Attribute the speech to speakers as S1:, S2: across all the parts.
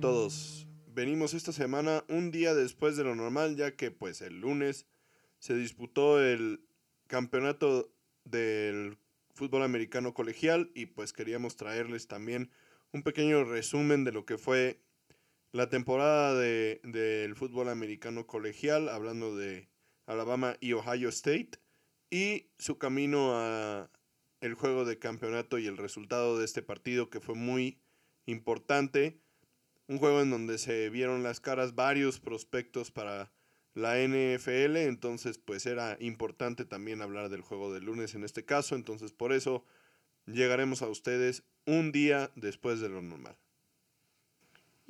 S1: Todos. Venimos esta semana un día después de lo normal ya que pues el lunes se disputó el campeonato del fútbol americano colegial y pues queríamos traerles también un pequeño resumen de lo que fue la temporada de, del fútbol americano colegial, hablando de Alabama y Ohio State, y su camino a el juego de campeonato y el resultado de este partido que fue muy importante. Un juego en donde se vieron las caras varios prospectos para la NFL, entonces pues era importante también hablar del juego del lunes en este caso, entonces por eso llegaremos a ustedes un día después de lo normal.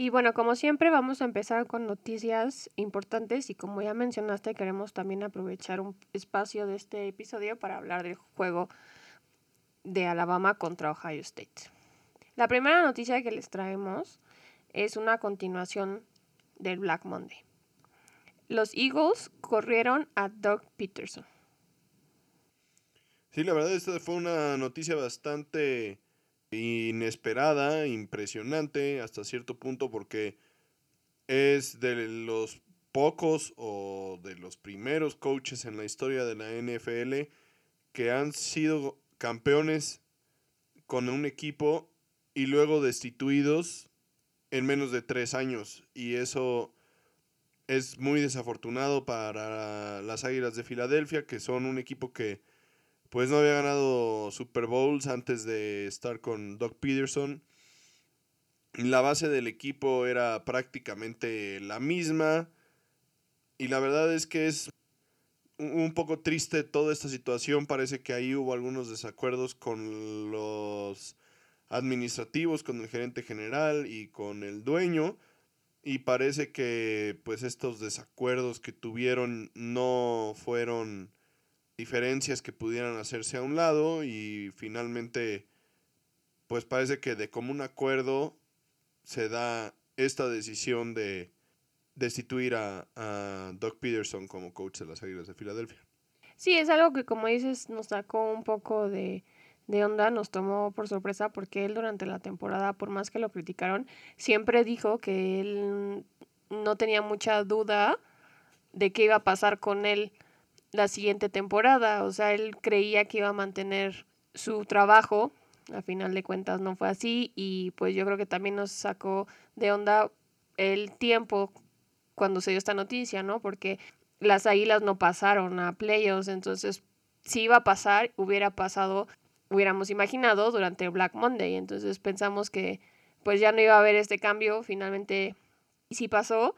S2: Y bueno, como siempre vamos a empezar con noticias importantes y como ya mencionaste queremos también aprovechar un espacio de este episodio para hablar del juego de Alabama contra Ohio State. La primera noticia que les traemos es una continuación del Black Monday. Los Eagles corrieron a Doug Peterson.
S1: Sí, la verdad esta fue una noticia bastante inesperada, impresionante hasta cierto punto porque es de los pocos o de los primeros coaches en la historia de la NFL que han sido campeones con un equipo y luego destituidos en menos de tres años. Y eso es muy desafortunado para las Águilas de Filadelfia, que son un equipo que pues no había ganado Super Bowls antes de estar con Doc Peterson. La base del equipo era prácticamente la misma. Y la verdad es que es un poco triste toda esta situación. Parece que ahí hubo algunos desacuerdos con los administrativos, con el gerente general y con el dueño. Y parece que pues estos desacuerdos que tuvieron no fueron diferencias que pudieran hacerse a un lado y finalmente pues parece que de común acuerdo se da esta decisión de destituir a, a Doug Peterson como coach de las Águilas de Filadelfia.
S2: Sí, es algo que como dices nos sacó un poco de, de onda, nos tomó por sorpresa porque él durante la temporada, por más que lo criticaron, siempre dijo que él no tenía mucha duda de qué iba a pasar con él la siguiente temporada. O sea, él creía que iba a mantener su trabajo. A final de cuentas no fue así y pues yo creo que también nos sacó de onda el tiempo cuando se dio esta noticia, ¿no? Porque las águilas no pasaron a playoffs, entonces si iba a pasar, hubiera pasado, hubiéramos imaginado durante Black Monday, entonces pensamos que pues ya no iba a haber este cambio, finalmente sí pasó.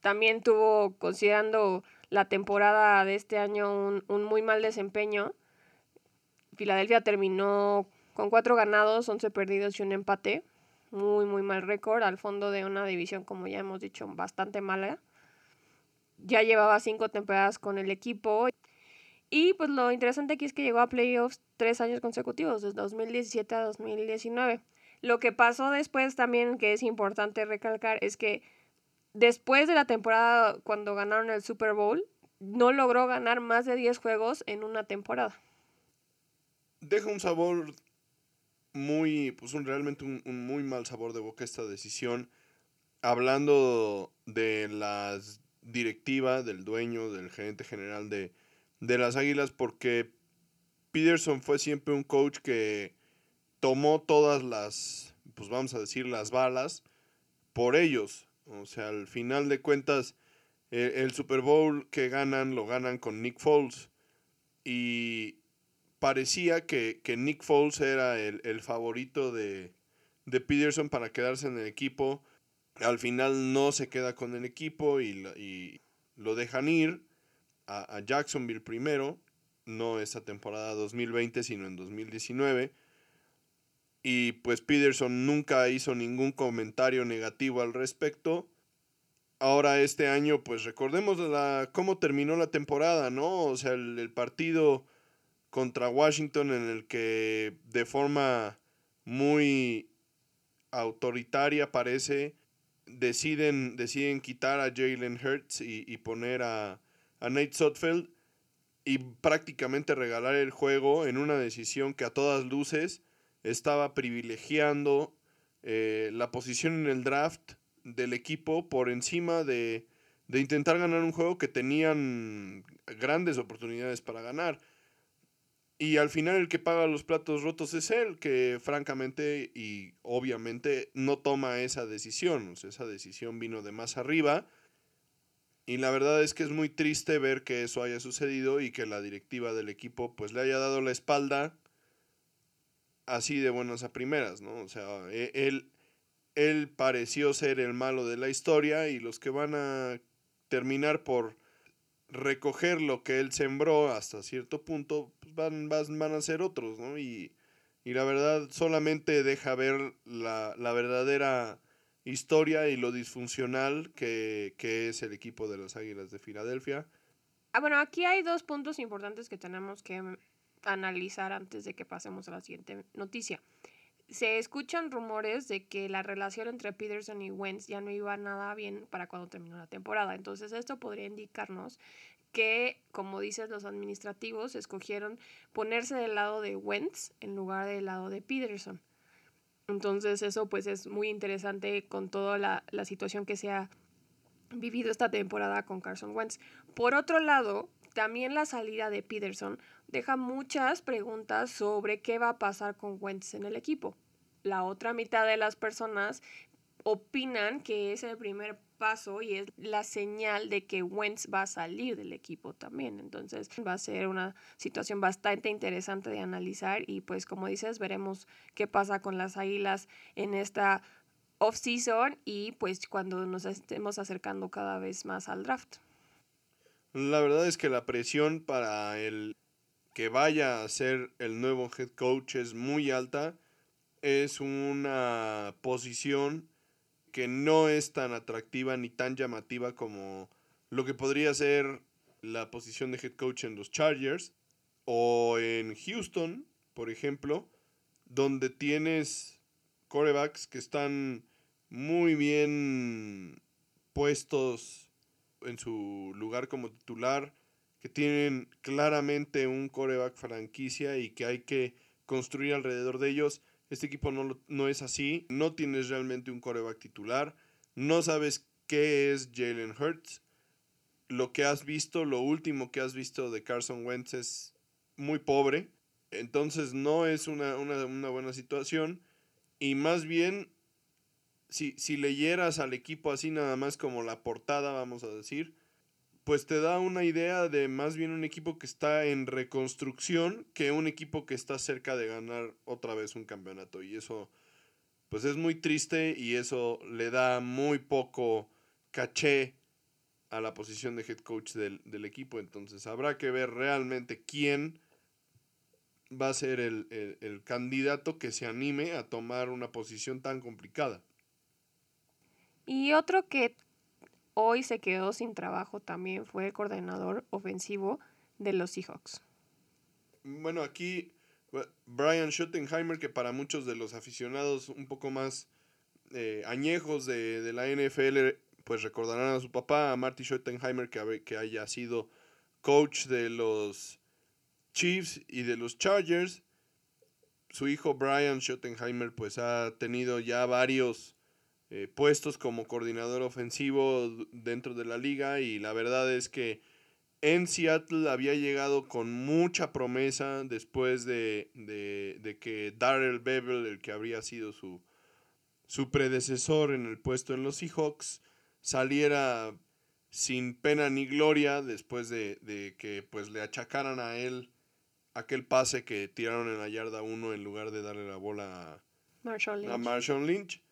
S2: También tuvo, considerando la temporada de este año un, un muy mal desempeño. Filadelfia terminó con cuatro ganados, 11 perdidos y un empate. Muy, muy mal récord al fondo de una división, como ya hemos dicho, bastante mala. Ya llevaba cinco temporadas con el equipo. Y pues lo interesante aquí es que llegó a playoffs tres años consecutivos, desde 2017 a 2019. Lo que pasó después también, que es importante recalcar, es que después de la temporada cuando ganaron el Super Bowl, no logró ganar más de 10 juegos en una temporada.
S1: Deja un sabor muy, pues un, realmente un, muy mal sabor de boca esta decisión. Hablando de la directiva, del dueño, del gerente general de, de las Águilas, porque Peterson fue siempre un coach que tomó todas las, pues vamos a decir, las balas por ellos. O sea, al final de cuentas, el, Super Bowl que ganan lo ganan con Nick Foles. Y parecía que, Nick Foles era el, favorito de, de, Peterson para quedarse en el equipo. Al final no se queda con el equipo y, lo dejan ir a, a, Jacksonville primero. No esa temporada 2020, sino en 2019. Y pues Peterson nunca hizo ningún comentario negativo al respecto. Ahora este año, pues recordemos la, cómo terminó la temporada, ¿no? O sea, el, partido contra Washington en el que de forma muy autoritaria parece, deciden, deciden quitar a Jalen Hurts y, poner a, a Nate Sotfeld y prácticamente regalar el juego en una decisión que a todas luces estaba privilegiando eh, la posición en el draft del equipo por encima de, de intentar ganar un juego que tenían grandes oportunidades para ganar. Y al final el que paga los platos rotos es él, que francamente y obviamente no toma esa decisión. Esa decisión vino de más arriba. Y la verdad es que es muy triste ver que eso haya sucedido y que la directiva del equipo pues le haya dado la espalda así de buenas a primeras, ¿no? O sea, e, él, él pareció ser el malo de la historia y los que van a terminar por recoger lo que él sembró hasta cierto punto, pues van, van, a ser otros, ¿no? Y, la verdad solamente deja ver la, verdadera historia y lo disfuncional que, que, es el equipo de las Águilas de Filadelfia.
S2: Ah, bueno, aquí hay dos puntos importantes que tenemos que analizar antes de que pasemos a la siguiente noticia se escuchan rumores de que la relación entre Peterson y Wentz ya no iba nada bien para cuando terminó la temporada. Entonces esto podría indicarnos que, como dices, los administrativos escogieron ponerse del lado de Wentz en lugar del lado de Peterson. Entonces eso pues es muy interesante con toda la, la situación que se ha vivido esta temporada con Carson Wentz. Por otro lado, también la salida de Peterson deja muchas preguntas sobre qué va a pasar con Wentz en el equipo. La otra mitad de las personas opinan que es el primer y es la señal de que Wentz va a salir del equipo también. Entonces va a ser una situación bastante interesante de analizar y pues como dices veremos qué pasa con las Águilas en esta off-season y pues cuando nos estemos acercando cada vez más al draft.
S1: La verdad es que la presión para el que vaya a ser el nuevo head coach es muy alta. Es una posición que no es tan atractiva ni tan llamativa como lo que podría ser la posición de head coach en los Chargers o en Houston, por ejemplo, donde tienes corebacks que están muy bien puestos en su lugar como titular, que tienen claramente un coreback franquicia y que hay que construir alrededor de ellos. Este equipo no, no es así, no tienes realmente un coreback titular, no sabes qué es Jalen Hurts. Lo que has visto, lo último que has visto de Carson Wentz es muy pobre. Entonces no es una, una buena situación. Y más bien si, si leyeras al equipo así nada más como la portada, vamos a decir, pues te da una idea de más bien un equipo que está en reconstrucción que un equipo que está cerca de ganar otra vez un campeonato. Y eso, pues es muy triste y eso le da muy poco caché a la posición de head coach del, del equipo. Entonces habrá que ver realmente quién va a ser el, el, el candidato que se anime a tomar una posición tan complicada.
S2: Y otro que hoy se quedó sin trabajo también fue el coordinador ofensivo de los Seahawks.
S1: Bueno, aquí Brian Schottenheimer, que para muchos de los aficionados un poco más eh, añejos de, la NFL, pues recordarán a su papá, a Marty Schottenheimer, que, que haya sido coach de los Chiefs y de los Chargers. Su hijo Brian Schottenheimer pues ha tenido ya varios eh, puestos como coordinador ofensivo dentro de la liga y la verdad es que en Seattle había llegado con mucha promesa después de, que Darrell Bevel, el que habría sido su, su predecesor en el puesto en los Seahawks, saliera sin pena ni gloria después de, que pues le achacaran a él aquel pase que tiraron en la yarda 1 en lugar de darle la bola a Marshall Lynch.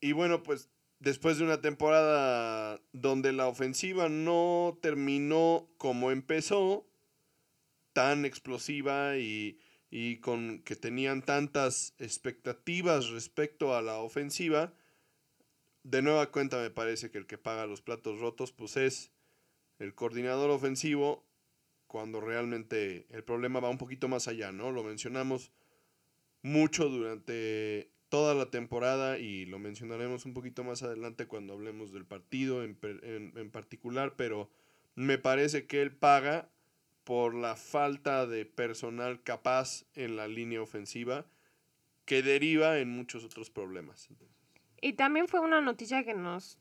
S1: Y bueno, pues después de una temporada donde la ofensiva no terminó como empezó, tan explosiva y, con que tenían tantas expectativas respecto a la ofensiva, de nueva cuenta me parece que el que paga los platos rotos pues es el coordinador ofensivo cuando realmente el problema va un poquito más allá, ¿no? Lo mencionamos mucho durante toda la temporada y lo mencionaremos un poquito más adelante cuando hablemos del partido en, en, particular, pero me parece que él paga por la falta de personal capaz en la línea ofensiva que deriva en muchos otros problemas.
S2: Y también fue una noticia que nos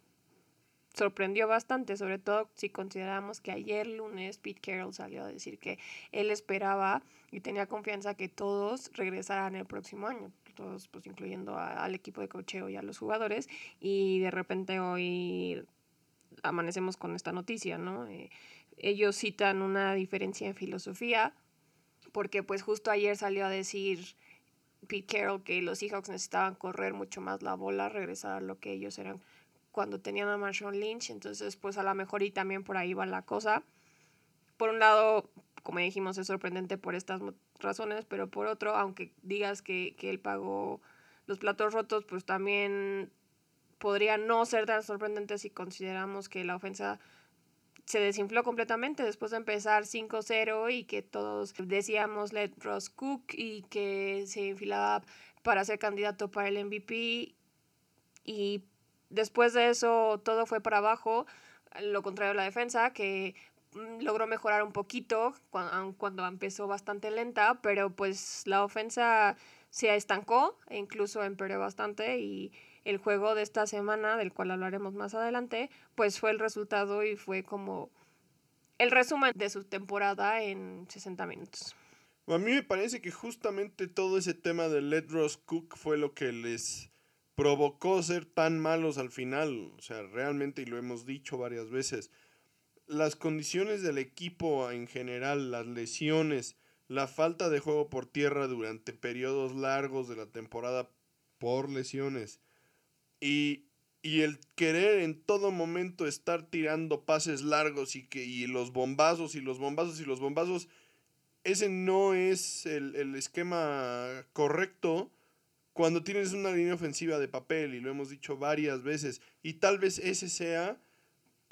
S2: sorprendió bastante, sobre todo si consideramos que ayer lunes Pete Carroll salió a decir que él esperaba y tenía confianza que todos regresaran el próximo año, todos pues incluyendo al equipo de cocheo y a los jugadores, y de repente hoy amanecemos con esta noticia, ¿no? Eh, ellos citan una diferencia en filosofía, porque pues justo ayer salió a decir Pete Carroll que los Seahawks necesitaban correr mucho más la bola, regresar a lo que ellos eran cuando tenían a Marshawn Lynch, entonces pues a lo mejor y también por ahí va la cosa. Por un lado, como dijimos, es sorprendente por estas razones, pero por otro, aunque digas que, que él pagó los platos rotos, pues también podría no ser tan sorprendente si consideramos que la ofensa se desinfló completamente después de empezar 5-0 y que todos decíamos let Ross Cook y que se enfilaba para ser candidato para el MVP y Después de eso todo fue para abajo, lo contrario a la defensa, que logró mejorar un poquito cuando, empezó bastante lenta, pero pues la ofensa se estancó e incluso empeoró bastante y el juego de esta semana, del cual hablaremos más adelante, pues fue el resultado y fue como el resumen de su temporada en 60 minutos.
S1: A mí me parece que justamente todo ese tema de Let Ross Cook fue lo que les provocó ser tan malos al final. O sea, realmente, y lo hemos dicho varias veces, las condiciones del equipo en general, las lesiones, la falta de juego por tierra durante periodos largos de la temporada por lesiones y, y el querer en todo momento estar tirando pases largos y, que, y los bombazos y los bombazos y los bombazos, ese no es el, el esquema correcto cuando tienes una línea ofensiva de papel, y lo hemos dicho varias veces, y tal vez ese sea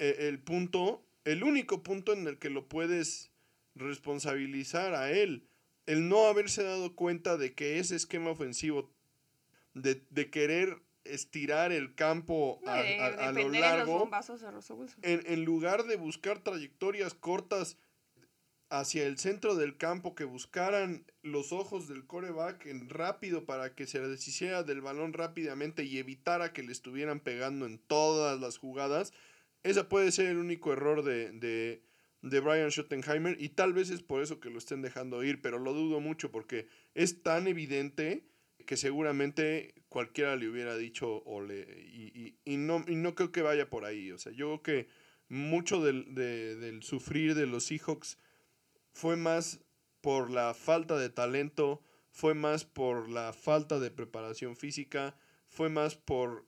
S1: eh, el punto, el único punto en el que lo puedes responsabilizar a él, el no haberse dado cuenta de que ese esquema ofensivo, de, querer estirar el campo a, a, lo largo, en, en lugar de buscar trayectorias cortas hacia el centro del campo, que buscaran los ojos del coreback en rápido para que se deshiciera del balón rápidamente y evitara que le estuvieran pegando en todas las jugadas. Ese puede ser el único error de, de, de Brian Schottenheimer y tal vez es por eso que lo estén dejando ir, pero lo dudo mucho porque es tan evidente que seguramente cualquiera le hubiera dicho o le, y, y, no, y no creo que vaya por ahí. O sea, yo creo que mucho del, del sufrir de los Seahawks fue más por la falta de talento, fue más por la falta de preparación física, fue más por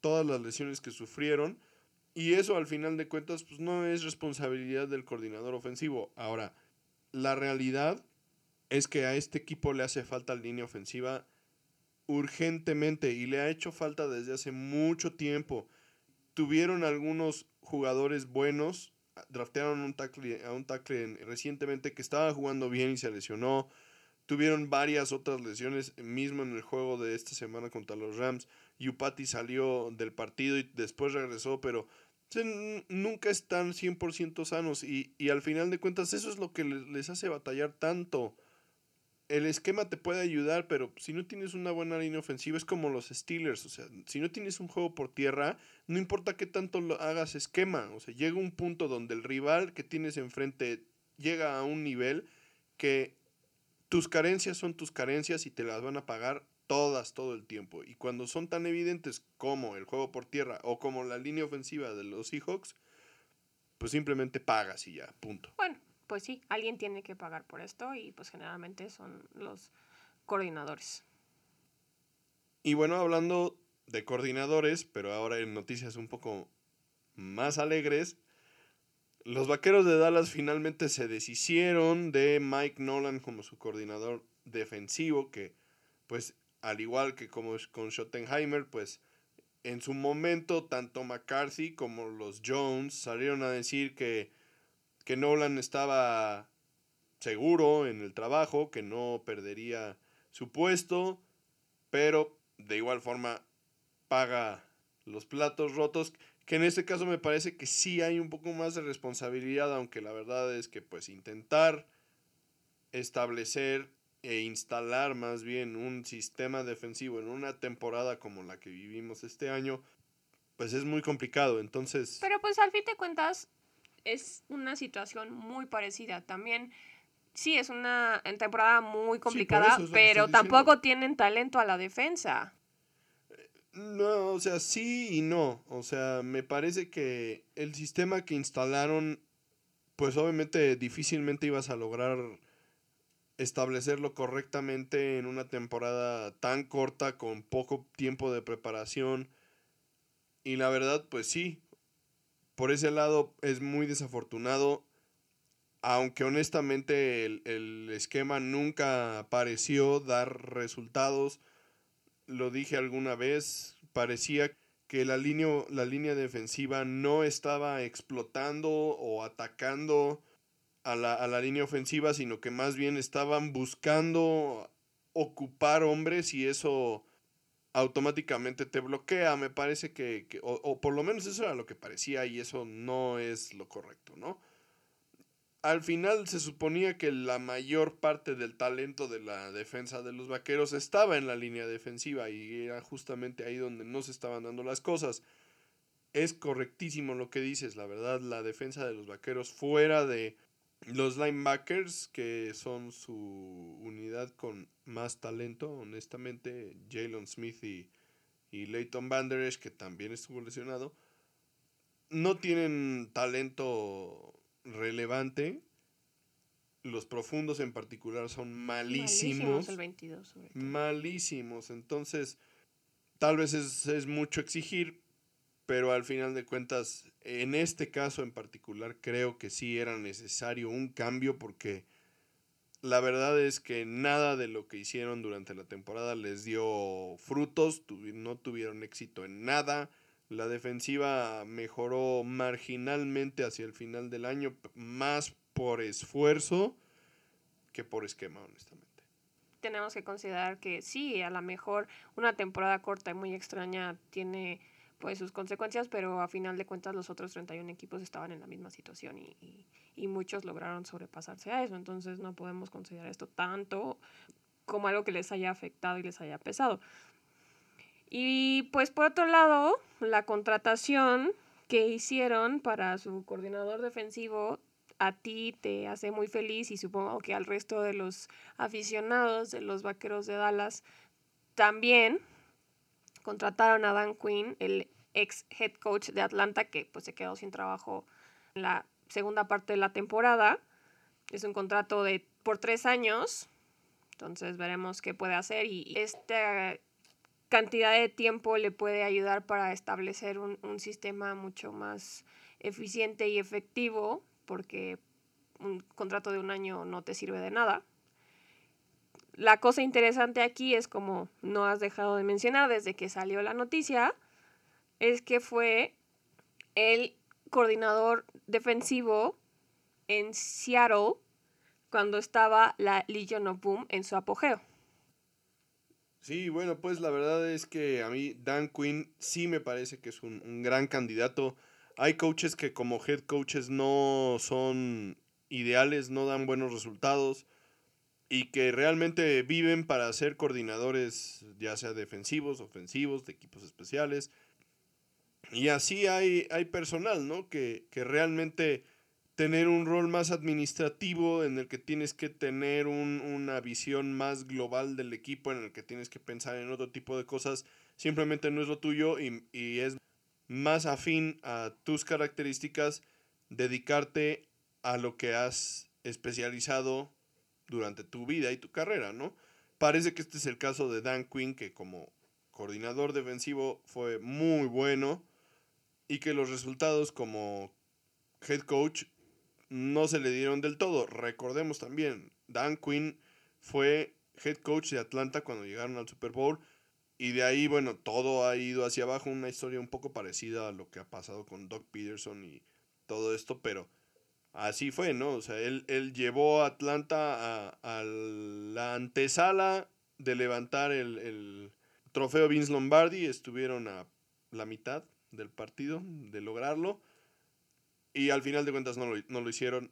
S1: todas las lesiones que sufrieron. Y eso al final de cuentas pues no es responsabilidad del coordinador ofensivo. Ahora, la realidad es que a este equipo le hace falta línea ofensiva urgentemente y le ha hecho falta desde hace mucho tiempo. Tuvieron algunos jugadores buenos draftearon un tackle, a un tackle recientemente que estaba jugando bien y se lesionó. Tuvieron varias otras lesiones, mismo en el juego de esta semana contra los Rams. Yupati salió del partido y después regresó, pero nunca están 100% sanos. Y, y, al final de cuentas, eso es lo que les hace batallar tanto el esquema te puede ayudar, pero si no tienes una buena línea ofensiva es como los Steelers, o sea, si no tienes un juego por tierra, no importa qué tanto lo hagas esquema, o sea, llega un punto donde el rival que tienes enfrente llega a un nivel que tus carencias son tus carencias y te las van a pagar todas todo el tiempo. Y cuando son tan evidentes como el juego por tierra o como la línea ofensiva de los Seahawks, pues simplemente pagas y ya, punto.
S2: Bueno, pues sí, alguien tiene que pagar por esto y pues generalmente son los coordinadores.
S1: Y bueno, hablando de coordinadores, pero ahora en noticias un poco más alegres, los Vaqueros de Dallas finalmente se deshicieron de Mike Nolan como su coordinador defensivo, que pues al igual que como con Schottenheimer, pues en su momento tanto McCarthy como los Jones salieron a decir que que Nolan estaba seguro en el trabajo, que no perdería su puesto, pero de igual forma paga los platos rotos, que en este caso me parece que sí hay un poco más de responsabilidad, aunque la verdad es que pues intentar establecer e instalar más bien un sistema defensivo en una temporada como la que vivimos este año, pues es muy complicado. Entonces...
S2: Pero pues al fin de cuentas es una situación muy parecida. También sí es una temporada muy complicada, pero tampoco tienen talento a la defensa.
S1: No, o sea, sí y no. O sea, me parece que el sistema que instalaron, pues obviamente difícilmente ibas a lograr establecerlo correctamente en una temporada tan corta con poco tiempo de preparación. Y la verdad, pues sí, por ese lado es muy desafortunado. Aunque honestamente el, el esquema nunca pareció dar resultados lo dije alguna vez, parecía que la línea, la línea defensiva no estaba explotando o atacando a la, a la línea ofensiva, sino que más bien estaban buscando ocupar hombres y eso automáticamente te bloquea. Me parece que, que o, o, por lo menos eso era lo que parecía y eso no es lo correcto, ¿no? al final se suponía que la mayor parte del talento de la defensa de los vaqueros estaba en la línea defensiva y era justamente ahí donde no se estaban dando las cosas. Es correctísimo lo que dices, la verdad, la defensa de los vaqueros fuera de los linebackers, que son su unidad con más talento, honestamente, Jalen Smith y, y Leighton Banderesh, que también estuvo lesionado, no tienen talento relevante. Los profundos en particular son malísimos. Malísimos. Entonces, tal vez es, es mucho exigir, pero al final de cuentas, en este caso en particular, creo que sí era necesario un cambio porque la verdad es que nada de lo que hicieron durante la temporada les dio frutos, no tuvieron éxito en nada. La defensiva mejoró marginalmente hacia el final del año, más por esfuerzo que por esquema, honestamente.
S2: Tenemos que considerar que sí, a lo mejor una temporada corta y muy extraña tiene pues sus consecuencias, pero a final de cuentas los otros 31 equipos estaban en la misma situación y, y, muchos lograron sobrepasarse a eso. Entonces no podemos considerar esto tanto como algo que les haya afectado y les haya pesado. Y pues por otro lado, la contratación que hicieron para su coordinador defensivo a ti te hace muy feliz y supongo que al resto de los aficionados de los Vaqueros de Dallas también contrataron a Dan Quinn, el ex head coach de Atlanta que pues se quedó sin trabajo en la segunda parte de la temporada. Es un contrato de por tres años, entonces veremos qué puede hacer y este cantidad de tiempo le puede ayudar para establecer un, un sistema mucho más eficiente y efectivo, porque un contrato de un año no te sirve de nada. La cosa interesante aquí es, como no has dejado de mencionar desde que salió la noticia, es que fue el coordinador defensivo en Seattle cuando estaba la Legion of Boom en su apogeo.
S1: Sí, bueno, pues la verdad es que a mí Dan Quinn sí me parece que es un, un, gran candidato. Hay coaches que como head coaches no son ideales, no dan buenos resultados y que realmente viven para ser coordinadores ya sea defensivos, ofensivos, de equipos especiales. Y así hay, hay personal, ¿no? Que, que realmente tener un rol más administrativo en el que tienes que tener un, una visión más global del equipo, en el que tienes que pensar en otro tipo de cosas, simplemente no es lo tuyo y, y es más afín a tus características dedicarte a lo que has especializado durante tu vida y tu carrera, ¿no? Parece que este es el caso de Dan Quinn, que como coordinador defensivo fue muy bueno y que los resultados como head coach no se le dieron del todo. Recordemos también, Dan Quinn fue head coach de Atlanta cuando llegaron al Super Bowl. Y de ahí, bueno, todo ha ido hacia abajo. Una historia un poco parecida a lo que ha pasado con Doc Peterson y todo esto, pero así fue, ¿no? O sea, él, él llevó a Atlanta a, la antesala de levantar el, el trofeo Vince Lombardi. Estuvieron a la mitad del partido de lograrlo. Y al final de cuentas no lo, no lo hicieron.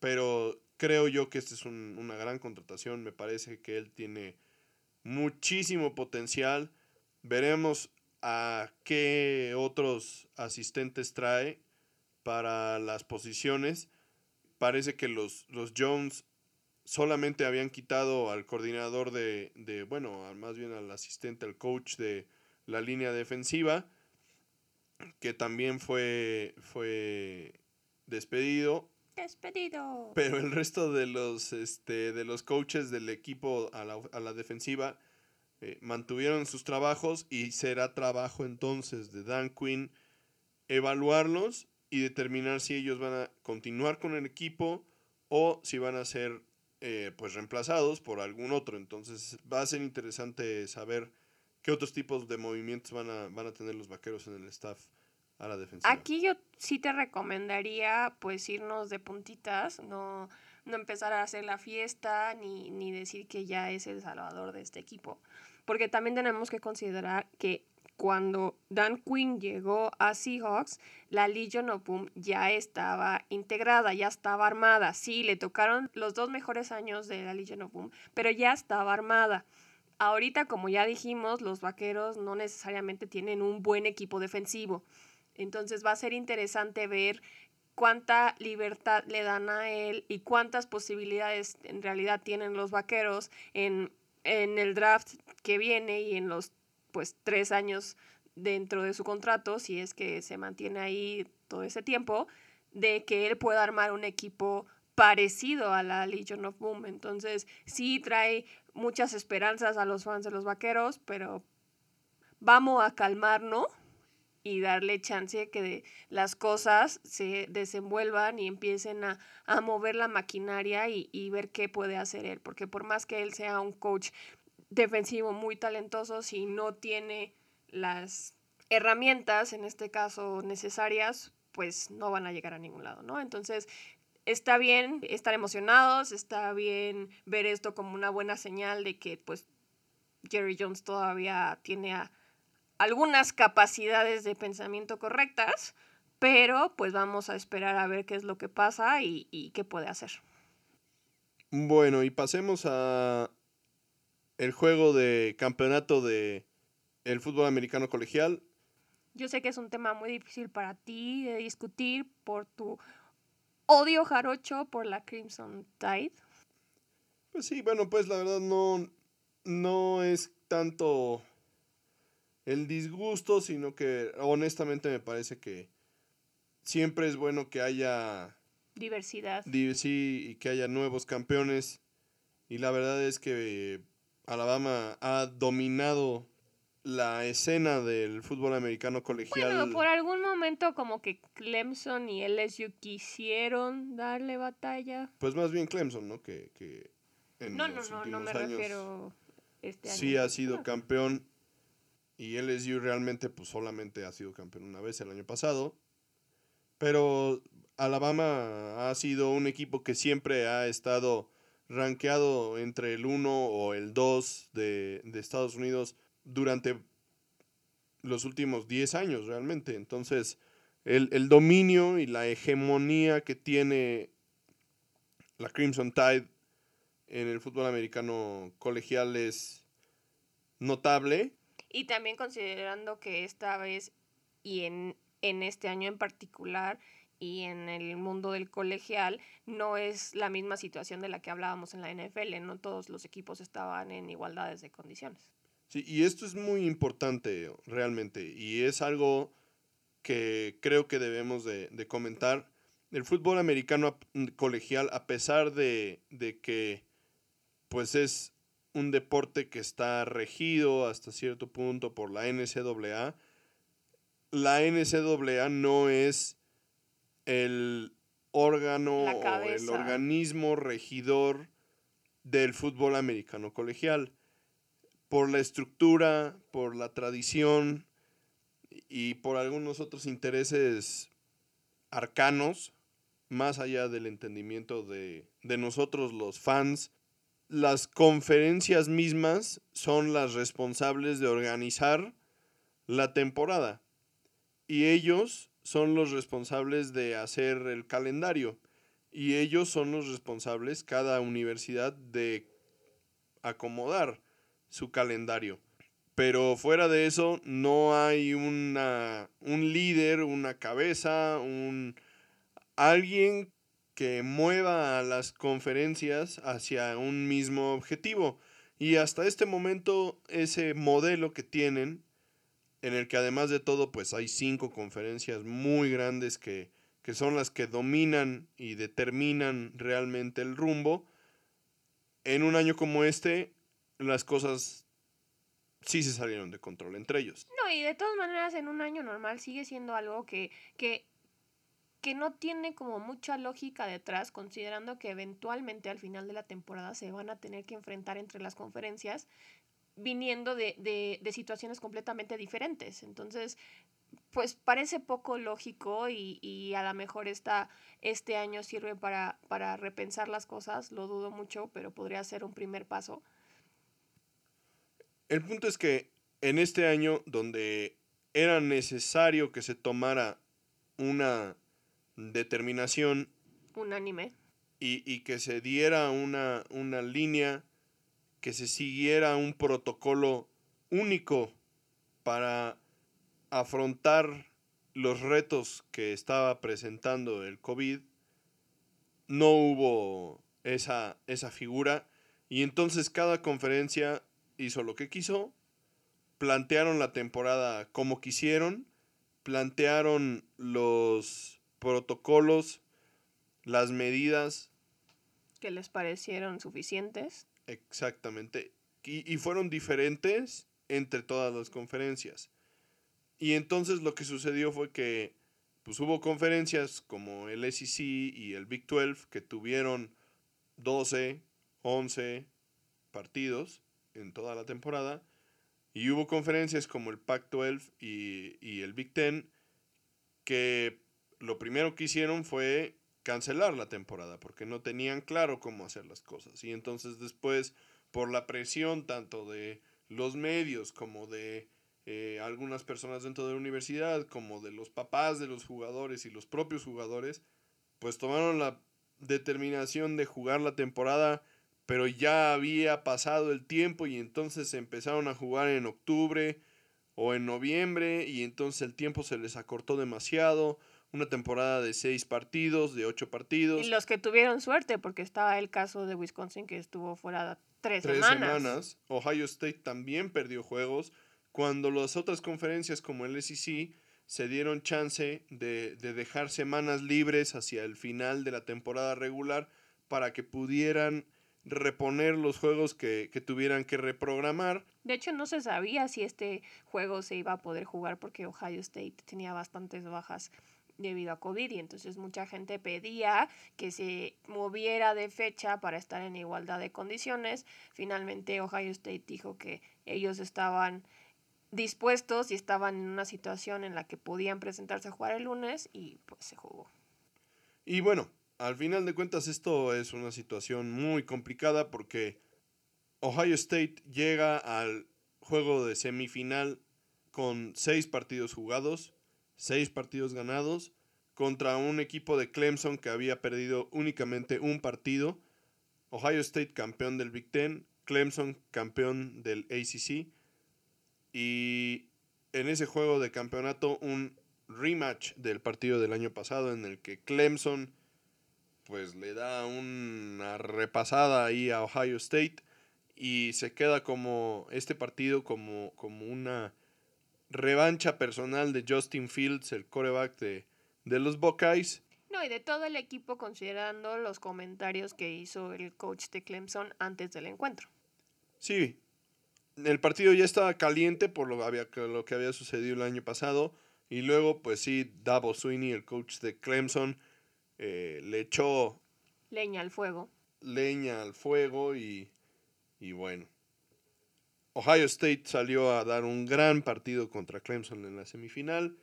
S1: Pero creo yo que esta es una gran contratación. Me parece que él tiene muchísimo potencial. Veremos a qué otros asistentes trae para las posiciones. Parece que los, los Jones solamente habían quitado al coordinador de, de, bueno, más bien al asistente, al coach de la línea defensiva, que también fue, fue despedido.
S2: Despedido.
S1: Pero el resto de los, este, de los coaches del equipo a la, a la defensiva eh, mantuvieron sus trabajos y será trabajo entonces de Dan Quinn evaluarlos y determinar si ellos van a continuar con el equipo o si van a ser eh, pues reemplazados por algún otro. Entonces va a ser interesante saber qué otros tipos de movimientos van a, van a tener los vaqueros en el staff a la defensiva.
S2: Aquí yo sí te recomendaría pues irnos de puntitas, no, no empezar a hacer la fiesta ni, ni decir que ya es el salvador de este equipo. Porque también tenemos que considerar que cuando Dan Quinn llegó a Seahawks, la Legion of Boom ya estaba integrada, ya estaba armada. Sí, le tocaron los dos mejores años de la Legion of Boom, pero ya estaba armada. Ahorita, como ya dijimos, los vaqueros no necesariamente tienen un buen equipo defensivo. Entonces va a ser interesante ver cuánta libertad le dan a él y cuántas posibilidades en realidad tienen los vaqueros en, en el draft que viene y en los pues tres años dentro de su contrato, si es que se mantiene ahí todo ese tiempo, de que él pueda armar un equipo parecido a la Legion of Boom. Entonces, sí trae muchas esperanzas a los fans de los vaqueros, pero vamos a calmarnos y darle chance que las cosas se desenvuelvan y empiecen a, a mover la maquinaria y, y, ver qué puede hacer él. Porque por más que él sea un coach defensivo muy talentoso, si no tiene las herramientas, en este caso necesarias, pues no van a llegar a ningún lado, ¿no? Entonces, está bien estar emocionados, está bien ver esto como una buena señal de que pues Jerry Jones todavía tiene algunas capacidades de pensamiento correctas, pero pues vamos a esperar a ver qué es lo que pasa y, y qué puede hacer.
S1: Bueno, y pasemos a el juego de campeonato de el fútbol americano colegial.
S2: Yo sé que es un tema muy difícil para ti de discutir por tu odio jarocho por la Crimson Tide.
S1: Pues sí, bueno, pues la verdad no, no es tanto el disgusto, sino que honestamente me parece que siempre es bueno que haya
S2: diversidad.
S1: sí, y que haya nuevos campeones. Y la verdad es que Alabama ha dominado la escena del fútbol americano colegial.
S2: Bueno, por algún momento como que Clemson y LSU quisieron darle batalla.
S1: Pues más bien Clemson, ¿no? Que, que
S2: en no, no, no, no me refiero este año.
S1: Sí ha sido campeón y LSU realmente pues solamente ha sido campeón una vez el año pasado. Pero Alabama ha sido un equipo que siempre ha estado rankeado entre el 1 o el 2 de, de Estados Unidos durante los últimos 10 años realmente. Entonces, el, el, dominio y la hegemonía que tiene la Crimson Tide en el fútbol americano colegial es notable.
S2: Y también considerando que esta vez y en, en este año en particular y en el mundo del colegial no es la misma situación de la que hablábamos en la NFL, no todos los equipos estaban en igualdades de condiciones.
S1: Sí, y esto es muy importante realmente, y es algo que creo que debemos de, de comentar. El fútbol americano colegial, a pesar de, de que pues es un deporte que está regido hasta cierto punto por la NCAA, la NCAA no es el órgano o el organismo regidor del fútbol americano colegial. Por la estructura, por la tradición y por algunos otros intereses arcanos, más allá del entendimiento de, de nosotros los fans, las conferencias mismas son las responsables de organizar la temporada. Y ellos son los responsables de hacer el calendario. y ellos son los responsables, cada universidad, de acomodar su calendario. Pero fuera de eso, no hay una, un líder, una cabeza, un alguien que mueva a las conferencias hacia un mismo objetivo. Y hasta este momento, ese modelo que tienen, en el que además de todo, pues hay cinco conferencias muy grandes que, que son las que dominan y determinan realmente el rumbo, en un año como este, las cosas sí se salieron de control entre ellos.
S2: No, y de todas maneras, en un año normal sigue siendo algo que, que que no tiene como mucha lógica detrás, considerando que eventualmente al final de la temporada se van a tener que enfrentar entre las conferencias viniendo de, de, de situaciones completamente diferentes. Entonces, pues parece poco lógico y, y a lo mejor esta, este año sirve para, para repensar las cosas, lo dudo mucho, pero podría ser un primer paso.
S1: El punto es que en este año donde era necesario que se tomara una determinación.
S2: Unánime.
S1: Y, y que se diera una, una línea, que se siguiera un protocolo único para afrontar los retos que estaba presentando el COVID, no hubo esa, esa figura y entonces cada conferencia hizo lo que quiso, plantearon la temporada como quisieron, plantearon los protocolos, las medidas.
S2: Que les parecieron suficientes.
S1: Exactamente. Y, fueron diferentes entre todas las conferencias. Y entonces lo que sucedió fue que pues hubo conferencias como el SEC y el Big 12 que tuvieron 12, 11 partidos en toda la temporada. Y hubo conferencias como el Pac-12 y, y, el Big 10 que lo primero que hicieron fue cancelar la temporada porque no tenían claro cómo hacer las cosas. Y entonces después, por la presión tanto de los medios como de eh, algunas personas dentro de la universidad, como de los papás de los jugadores y los propios jugadores, pues tomaron la determinación de jugar la temporada, pero ya había pasado el tiempo y entonces empezaron a jugar en octubre o en noviembre y entonces el tiempo se les acortó demasiado una temporada de seis partidos, de ocho partidos.
S2: Y los que tuvieron suerte, porque estaba el caso de Wisconsin que estuvo fuera tres, tres semanas.
S1: Ohio State también perdió juegos. Cuando las otras conferencias como el SEC se dieron chance de, de dejar semanas libres hacia el final de la temporada regular para que pudieran reponer los juegos que, que, tuvieran que reprogramar.
S2: De hecho, no se sabía si este juego se iba a poder jugar porque Ohio State tenía bastantes bajas debido a COVID y entonces mucha gente pedía que se moviera de fecha para estar en igualdad de condiciones. Finalmente Ohio State dijo que ellos estaban dispuestos y estaban en una situación en la que podían presentarse a jugar el lunes y pues se jugó.
S1: Y bueno, al final de cuentas esto es una situación muy complicada porque Ohio State llega al juego de semifinal con seis partidos jugados seis partidos ganados contra un equipo de Clemson que había perdido únicamente un partido. Ohio State campeón del Big Ten, Clemson campeón del ACC. Y en ese juego de campeonato un rematch del partido del año pasado en el que Clemson pues le da una repasada ahí a Ohio State y se queda como este partido como, como una revancha personal de Justin Fields, el coreback de, de los Buckeyes.
S2: No, y de todo el equipo considerando los comentarios que hizo el coach de Clemson antes del encuentro.
S1: Sí, el partido ya estaba caliente por lo, había, lo que había sucedido el año pasado. Y luego, pues sí, Davo Sweeney, el coach de Clemson, eh, le echó...
S2: Leña al fuego.
S1: Leña al fuego y, y bueno, Ohio State salió a dar un gran partido contra Clemson en la semifinal.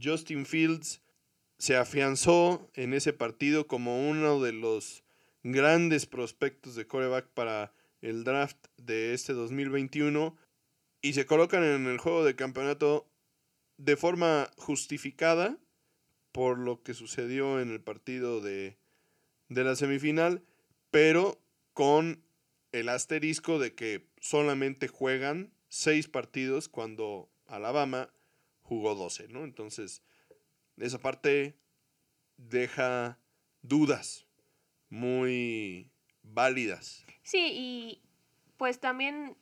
S1: Justin Fields se afianzó en ese partido como uno de los grandes prospectos de coreback para el draft de este 2021 y se colocan en el juego de campeonato de forma justificada por lo que sucedió en el partido de, de la semifinal, pero con el asterisco de que solamente juegan seis partidos cuando Alabama jugó 12, ¿no? Entonces, esa parte deja dudas muy válidas.
S2: Sí, y pues también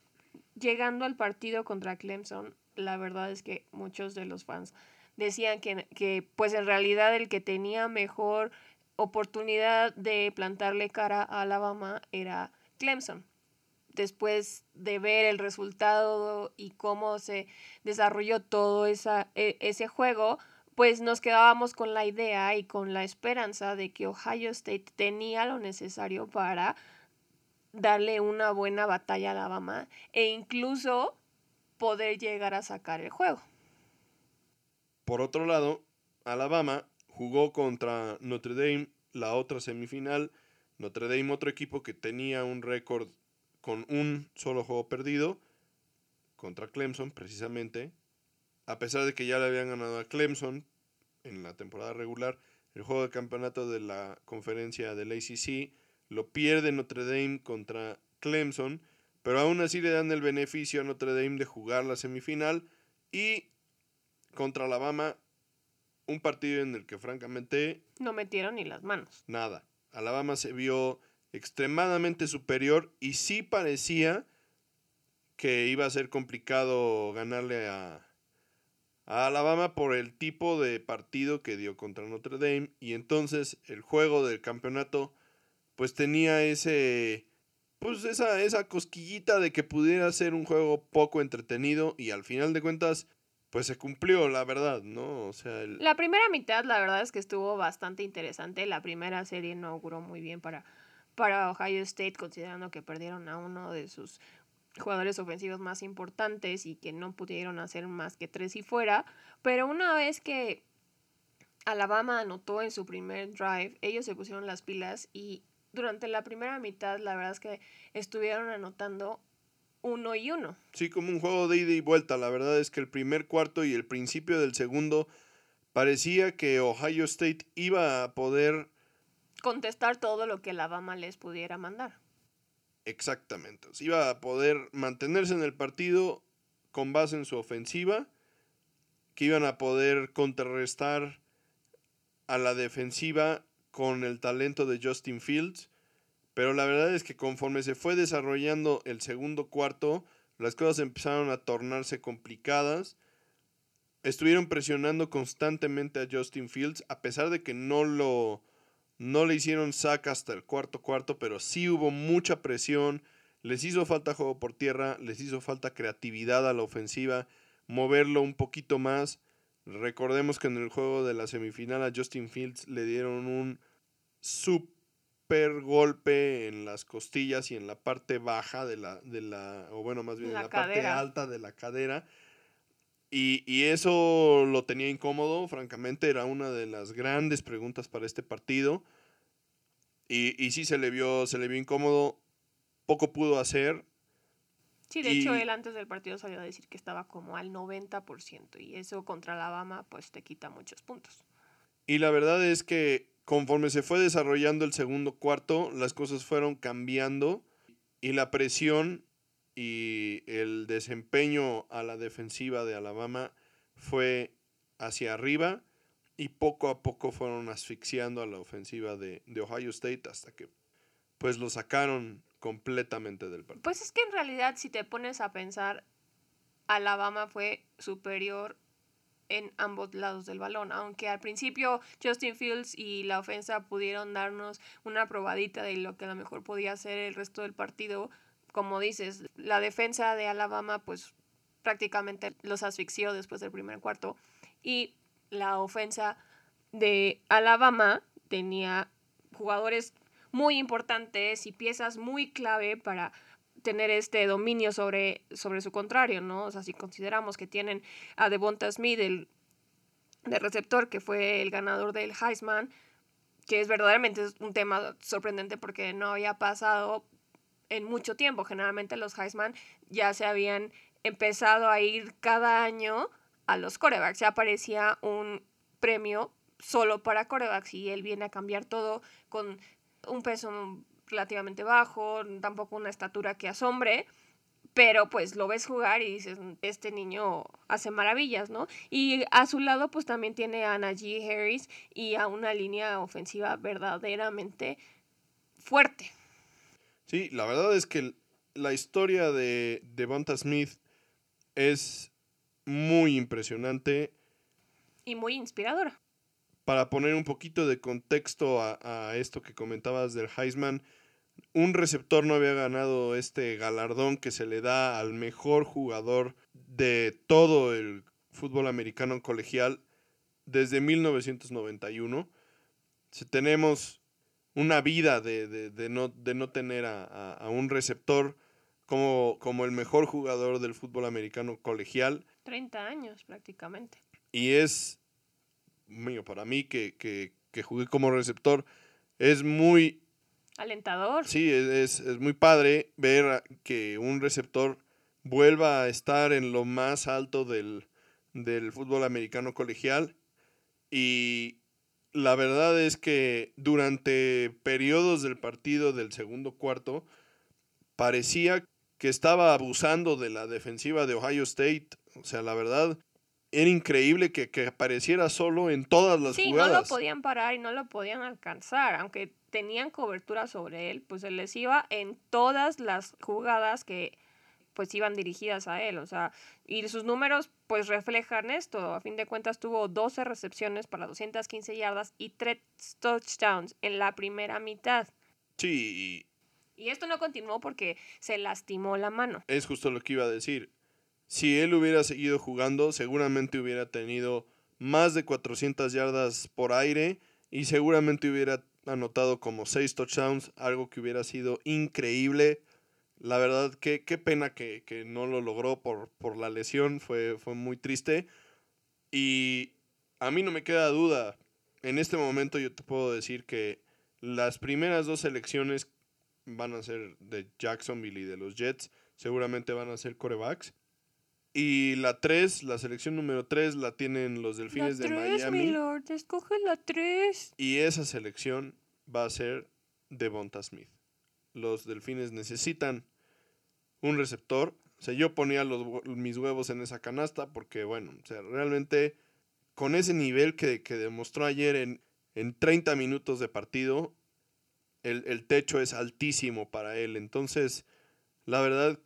S2: llegando al partido contra Clemson, la verdad es que muchos de los fans decían que, que pues en realidad el que tenía mejor oportunidad de plantarle cara a Alabama era Clemson. Después de ver el resultado y cómo se desarrolló todo esa, e, ese juego, pues nos quedábamos con la idea y con la esperanza de que Ohio State tenía lo necesario para darle una buena batalla a Alabama e incluso poder llegar a sacar el juego.
S1: Por otro lado, Alabama jugó contra Notre Dame la otra semifinal. Notre Dame, otro equipo que tenía un récord con un solo juego perdido contra Clemson, precisamente. A pesar de que ya le habían ganado a Clemson en la temporada regular, el juego de campeonato de la conferencia del ACC lo pierde Notre Dame contra Clemson, pero aún así le dan el beneficio a Notre Dame de jugar la semifinal y contra Alabama un partido en el que francamente...
S2: No metieron ni las manos.
S1: Nada. Alabama se vio extremadamente superior y sí parecía que iba a ser complicado ganarle a, Alabama por el tipo de partido que dio contra Notre Dame y entonces el juego del campeonato pues tenía ese pues esa, esa cosquillita de que pudiera ser un juego poco entretenido y al final de cuentas pues se cumplió, la verdad, ¿no? O sea,
S2: la primera mitad, la verdad es que estuvo bastante interesante. La primera serie no muy bien para, para Ohio State, considerando que perdieron a uno de sus jugadores ofensivos más importantes y que no pudieron hacer más que tres y fuera. Pero una vez que Alabama anotó en su primer drive, ellos se pusieron las pilas y durante la primera mitad, la verdad es que estuvieron anotando uno y uno.
S1: Sí, como un juego de ida y vuelta. La verdad es que el primer cuarto y el principio del segundo parecía que Ohio State iba a poder
S2: contestar todo lo que Alabama les pudiera mandar.
S1: Exactamente. Iba a poder mantenerse en el partido con base en su ofensiva, que iban a poder contrarrestar a la defensiva con el talento de Justin Fields pero la verdad es que conforme se fue desarrollando el segundo cuarto, las cosas empezaron a tornarse complicadas. Estuvieron presionando constantemente a Justin Fields, a pesar de que no lo no le hicieron saca hasta el cuarto cuarto, pero sí hubo mucha presión. Les hizo falta juego por tierra, les hizo falta creatividad a la ofensiva, moverlo un poquito más. Recordemos que en el juego de la semifinal a Justin Fields le dieron un sub golpe en las costillas y en la parte baja de la, de la o bueno, más bien en la parte alta de la cadera. Y, y, eso lo tenía incómodo, francamente, era una de las grandes preguntas para este partido. Y, y sí se le vio, se le vio incómodo, poco pudo hacer.
S2: Sí, de hecho él antes del partido salió a decir que estaba como al 90% y eso contra Alabama pues te quita muchos puntos.
S1: Y la verdad es que conforme se fue desarrollando el segundo cuarto, las cosas fueron cambiando y la presión y el desempeño a la defensiva de Alabama fue hacia arriba y poco a poco fueron asfixiando a la ofensiva de, de Ohio State hasta que pues lo sacaron completamente del partido.
S2: Pues es que en realidad si te pones a pensar, Alabama fue superior en ambos lados del balón. Aunque al principio Justin Fields y la ofensa pudieron darnos una probadita de lo que a lo mejor podía ser el resto del partido, como dices, la defensa de Alabama pues prácticamente los asfixió después del primer cuarto y la ofensa de Alabama tenía jugadores muy importantes y piezas muy clave para tener este dominio sobre, sobre su contrario, ¿no? O sea, si consideramos que tienen a Devonta Smith, el de receptor, que fue el ganador del Heisman, que es verdaderamente un tema sorprendente porque no había pasado en mucho tiempo. Generalmente los Heisman ya se habían empezado a ir cada año a los corebacks. Ya aparecía un premio solo para corebacks y él viene a cambiar todo con un peso relativamente bajo, tampoco una estatura que asombre, pero pues lo ves jugar y dices, este niño hace maravillas, ¿no? Y a su lado pues también tiene a Najee Harris y a una línea ofensiva verdaderamente fuerte.
S1: Sí, la verdad es que la historia de Devonta Smith es muy impresionante.
S2: Y muy inspiradora.
S1: Para poner un poquito de contexto a, a esto que comentabas del Heisman, un receptor no había ganado este galardón que se le da al mejor jugador de todo el fútbol americano colegial desde 1991. Si tenemos una vida de, no, de no, tener a, un receptor como, como, el mejor jugador del fútbol americano colegial.
S2: 30 años prácticamente.
S1: Y es, mío, para mí que, que, que jugué como receptor, es muy
S2: Alentador.
S1: Sí, es, es, muy padre ver que un receptor vuelva a estar en lo más alto del, del fútbol americano colegial. Y la verdad es que durante periodos del partido del segundo cuarto, parecía que estaba abusando de la defensiva de Ohio State. O sea, la verdad, era increíble que, que apareciera solo en todas las jugadas.
S2: Sí, no lo podían parar y no lo podían alcanzar. Aunque tenían cobertura sobre él, pues él les iba en todas las jugadas que pues iban dirigidas a él, o sea, y sus números pues reflejan esto, a fin de cuentas tuvo 12 recepciones para 215 yardas y 3 touchdowns en la primera mitad.
S1: Sí.
S2: Y esto no continuó porque se lastimó la mano.
S1: Es justo lo que iba a decir. Si él hubiera seguido jugando, seguramente hubiera tenido más de 400 yardas por aire y seguramente hubiera anotado como seis touchdowns, algo que hubiera sido increíble. La verdad, qué, qué pena que, no lo logró por, por la lesión, fue, fue muy triste. Y a mí no me queda duda, en este momento yo te puedo decir que las primeras dos selecciones van a ser de Jacksonville y de los Jets, seguramente van a ser corebacks. Y la 3, la selección número 3 la tienen los Delfines
S2: de
S1: Miami.
S2: Mi Lord, escoge la 3.
S1: Y esa selección va a ser Devonta Smith. Los Delfines necesitan un receptor. O sea, yo ponía los, mis huevos en esa canasta porque, bueno, o sea, realmente con ese nivel que, que demostró ayer en, en 30 minutos de partido, el, el techo es altísimo para él. Entonces, la verdad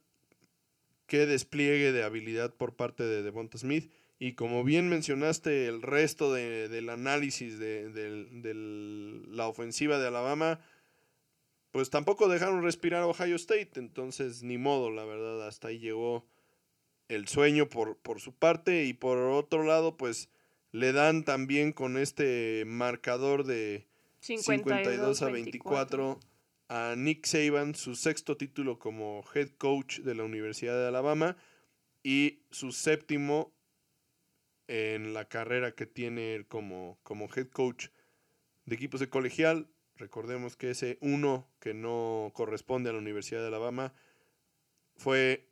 S1: qué despliegue de habilidad por parte de Devonta Smith. Y como bien mencionaste, el resto del análisis de, la ofensiva de Alabama, pues tampoco dejaron respirar a Ohio State. Entonces, ni modo, la verdad, hasta ahí llegó el sueño por, por su parte. Y por otro lado, pues le dan también con este marcador de 52, a 24 a Nick Saban su sexto título como head coach de la Universidad de Alabama y su séptimo en la carrera que tiene como, como head coach de equipos de colegial. Recordemos que ese uno que no corresponde a la Universidad de Alabama fue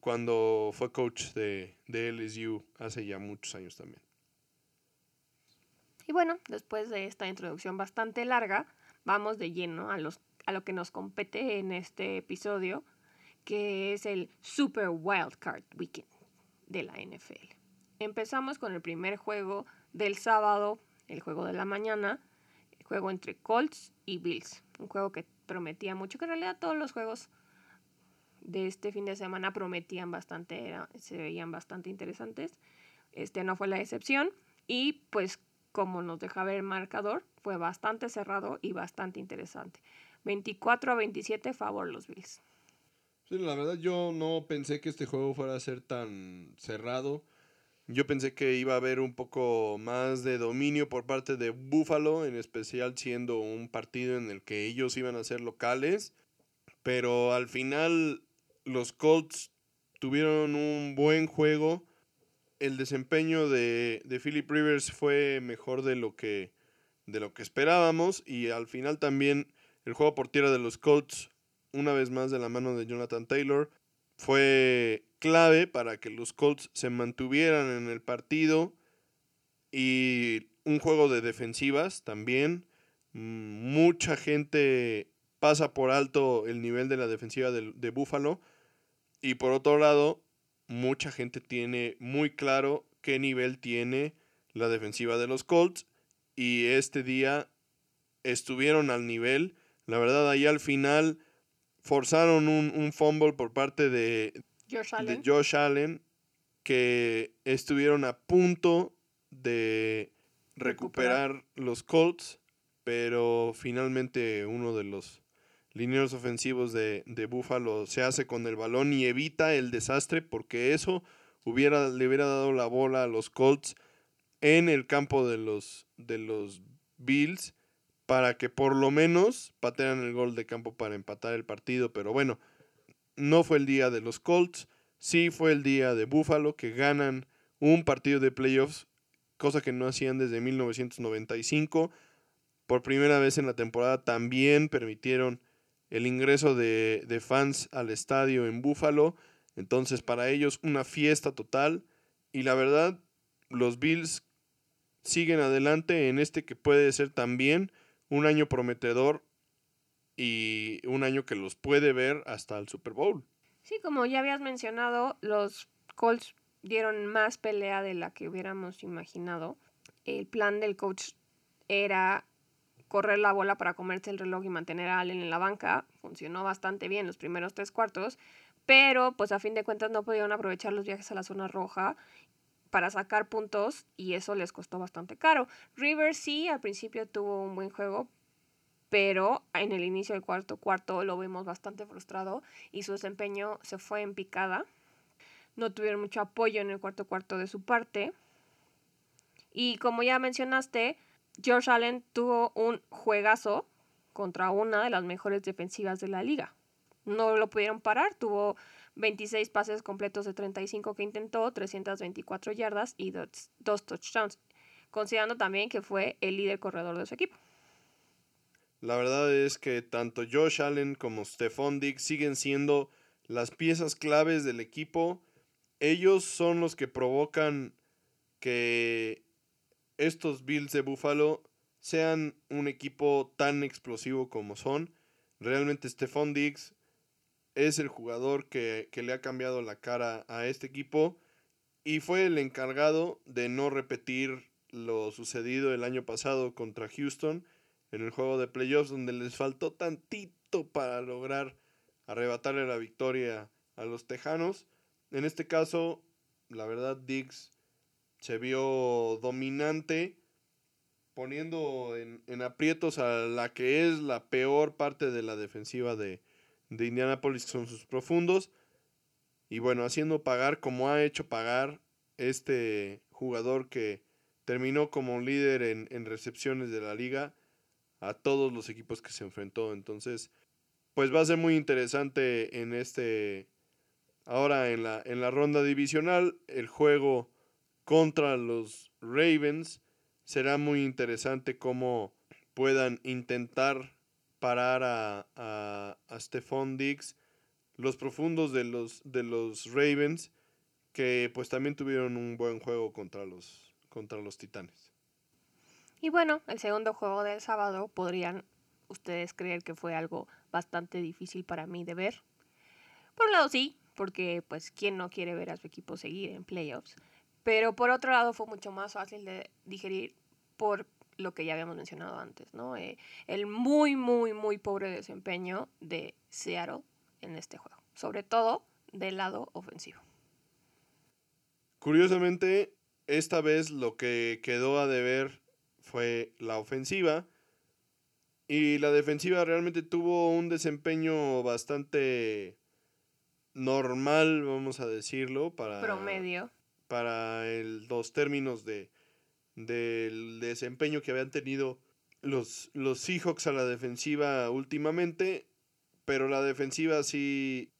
S1: cuando fue coach de, de LSU hace ya muchos años también.
S2: Y bueno, después de esta introducción bastante larga, vamos de lleno a los a lo que nos compete en este episodio, que es el Super Wild Card Weekend de la NFL. Empezamos con el primer juego del sábado, el juego de la mañana, juego entre Colts y Bills, un juego que prometía mucho, que en realidad todos los juegos de este fin de semana prometían bastante, se veían bastante interesantes. Este no fue la excepción y pues como nos deja ver el marcador, fue bastante cerrado y bastante interesante. 24 a 27 favor los Bills.
S1: Sí, la verdad yo no pensé que este juego fuera a ser tan cerrado. Yo pensé que iba a haber un poco más de dominio por parte de Buffalo, en especial siendo un partido en el que ellos iban a ser locales. Pero al final los Colts tuvieron un buen juego. El desempeño de, de Philip Rivers fue mejor de lo que, de lo que esperábamos. Y al final también el juego por tierra de los Colts, una vez más de la mano de Jonathan Taylor, fue clave para que los Colts se mantuvieran en el partido y un juego de defensivas también, Mm, mucha gente pasa por alto el nivel de la defensiva de, de Buffalo. Y por otro lado, mucha gente tiene muy claro qué nivel tiene la defensiva de los Colts. Y este día estuvieron al nivel. La verdad, ahí al final forzaron un, fumble por parte de de Josh Allen que estuvieron a punto de recuperar los Colts, pero finalmente uno de los lineros ofensivos de, de Buffalo se hace con el balón y evita el desastre porque eso hubiera, le hubiera dado la bola a los Colts en el campo de los, de los Bills para que por lo menos patearan el gol de campo para empatar el partido. Pero bueno, no fue el día de los Colts, sí fue el día de Buffalo que ganan un partido de playoffs, cosa que no hacían desde 1995. Por primera vez en la temporada también permitieron el ingreso de, de fans al estadio en Buffalo. Entonces para ellos una fiesta total. Y la verdad, los Bills siguen adelante en este que puede ser también un año prometedor y un año que los puede ver hasta el Super Bowl.
S2: Sí, como ya habías mencionado, los Colts dieron más pelea de la que hubiéramos imaginado. El plan del coach era correr la bola para comerse el reloj y mantener a Allen en la banca. Funcionó bastante bien los primeros tres cuartos, pero pues a fin de cuentas no pudieron aprovechar los viajes a la zona roja para sacar puntos y eso les costó bastante caro. Rivers sí, al principio tuvo un buen juego, pero en el inicio del cuarto cuarto lo vimos bastante frustrado y su desempeño se fue en picada. No tuvieron mucho apoyo en el cuarto cuarto de su parte. Y como ya mencionaste, George Allen tuvo un juegazo contra una de las mejores defensivas de la liga. No lo pudieron parar, tuvo 26 pases completos de 35 que intentó, 324 yardas y dos, touchdowns, considerando también que fue el líder corredor de su equipo.
S1: La verdad es que tanto Josh Allen como Stephon Diggs siguen siendo las piezas claves del equipo. Ellos son los que provocan que estos Bills de Buffalo sean un equipo tan explosivo como son. Realmente Stephon Diggs es el jugador que, le ha cambiado la cara a este equipo y fue el encargado de no repetir lo sucedido el año pasado contra Houston en el juego de playoffs donde les faltó tantito para lograr arrebatarle la victoria a los Tejanos. En este caso, la verdad, Diggs se vio dominante, poniendo en, en aprietos a la que es la peor parte de la defensiva de, de Indianapolis son sus profundos. Y bueno, haciendo pagar como ha hecho pagar este jugador que terminó como líder en, recepciones de la liga a todos los equipos que se enfrentó. Entonces, pues va a ser muy interesante en este, ahora en la, en la ronda divisional, el juego contra los Ravens. Será muy interesante cómo puedan intentar parar a, a, a Stephon Diggs, los profundos de los, de los Ravens, que pues también tuvieron un buen juego contra los, contra los Titanes.
S2: Y bueno, el segundo juego del sábado podrían ustedes creer que fue algo bastante difícil para mí de ver. Por un lado sí, porque pues quién no quiere ver a su equipo seguir en playoffs. Pero por otro lado fue mucho más fácil de digerir por lo que ya habíamos mencionado antes, ¿no? Eh, el muy, muy, muy pobre desempeño de Seattle en este juego, sobre todo del lado ofensivo.
S1: Curiosamente, esta vez lo que quedó a deber fue la ofensiva. Y la defensiva realmente tuvo un desempeño bastante normal, vamos a decirlo, para
S2: promedio.
S1: Para el, los términos de, del desempeño que habían tenido los, los Seahawks a la defensiva últimamente, pero la defensiva sí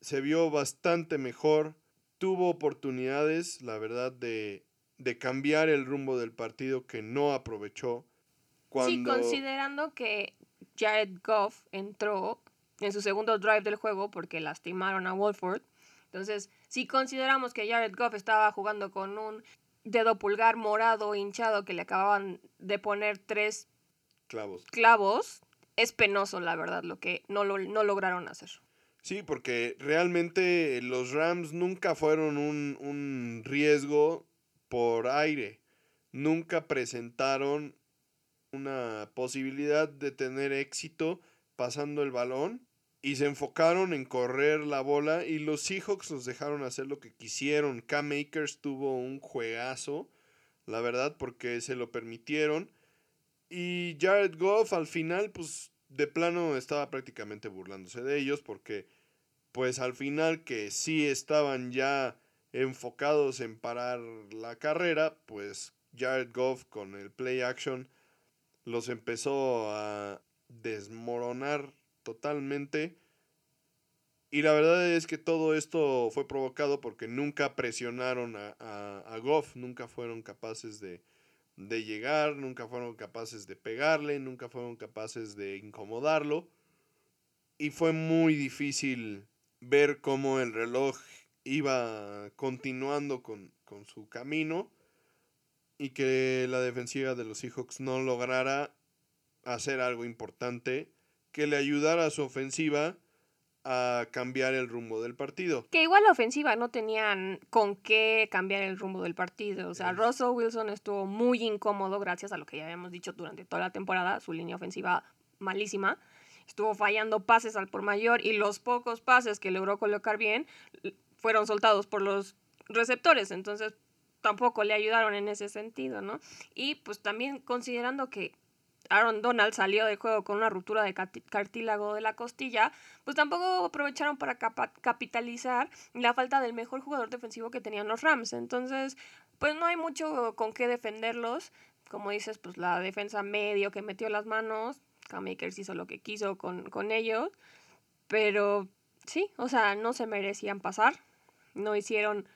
S1: se vio bastante mejor, tuvo oportunidades, la verdad, de, de cambiar el rumbo del partido que no aprovechó.
S2: Cuando... Sí, considerando que Jared Goff entró en su segundo drive del juego porque lastimaron a Wolford. Entonces, si consideramos que Jared Goff estaba jugando con un dedo pulgar morado hinchado que le acababan de poner tres
S1: clavos.
S2: clavos, es penoso, la verdad, lo que no, lo, no lograron hacer.
S1: Sí, porque realmente los Rams nunca fueron un, un riesgo por aire. Nunca presentaron una posibilidad de tener éxito pasando el balón y se enfocaron en correr la bola y los Seahawks los dejaron hacer lo que quisieron. Cam Akers tuvo un juegazo, la verdad, porque se lo permitieron. Y Jared Goff al final, pues de plano estaba prácticamente burlándose de ellos porque, pues al final que sí estaban ya enfocados en parar la carrera, pues Jared Goff con el play action los empezó a desmoronar totalmente. Y la verdad es que todo esto fue provocado porque nunca presionaron a, a, Goff, nunca fueron capaces de, de, llegar, nunca fueron capaces de pegarle, nunca fueron capaces de incomodarlo. Y fue muy difícil ver cómo el reloj iba continuando con, con su camino y que la defensiva de los Seahawks no lograra hacer algo importante que le ayudara a su ofensiva a cambiar el rumbo del partido.
S2: Que igual la ofensiva no tenían con qué cambiar el rumbo del partido. O sea, Russell Wilson estuvo muy incómodo gracias a lo que ya habíamos dicho durante toda la temporada, su línea ofensiva malísima. Estuvo fallando pases al por mayor y los pocos pases que logró colocar bien fueron soltados por los receptores. Entonces, tampoco le ayudaron en ese sentido, ¿no? Y pues también considerando que Aaron Donald salió del juego con una ruptura de cartílago de la costilla, pues tampoco aprovecharon para capitalizar la falta del mejor jugador defensivo que tenían los Rams. Entonces, pues no hay mucho con qué defenderlos. Como dices, pues la defensa medio que metió las manos, Cam hizo lo que quiso con, con ellos, pero sí, o sea, no se merecían pasar, no hicieron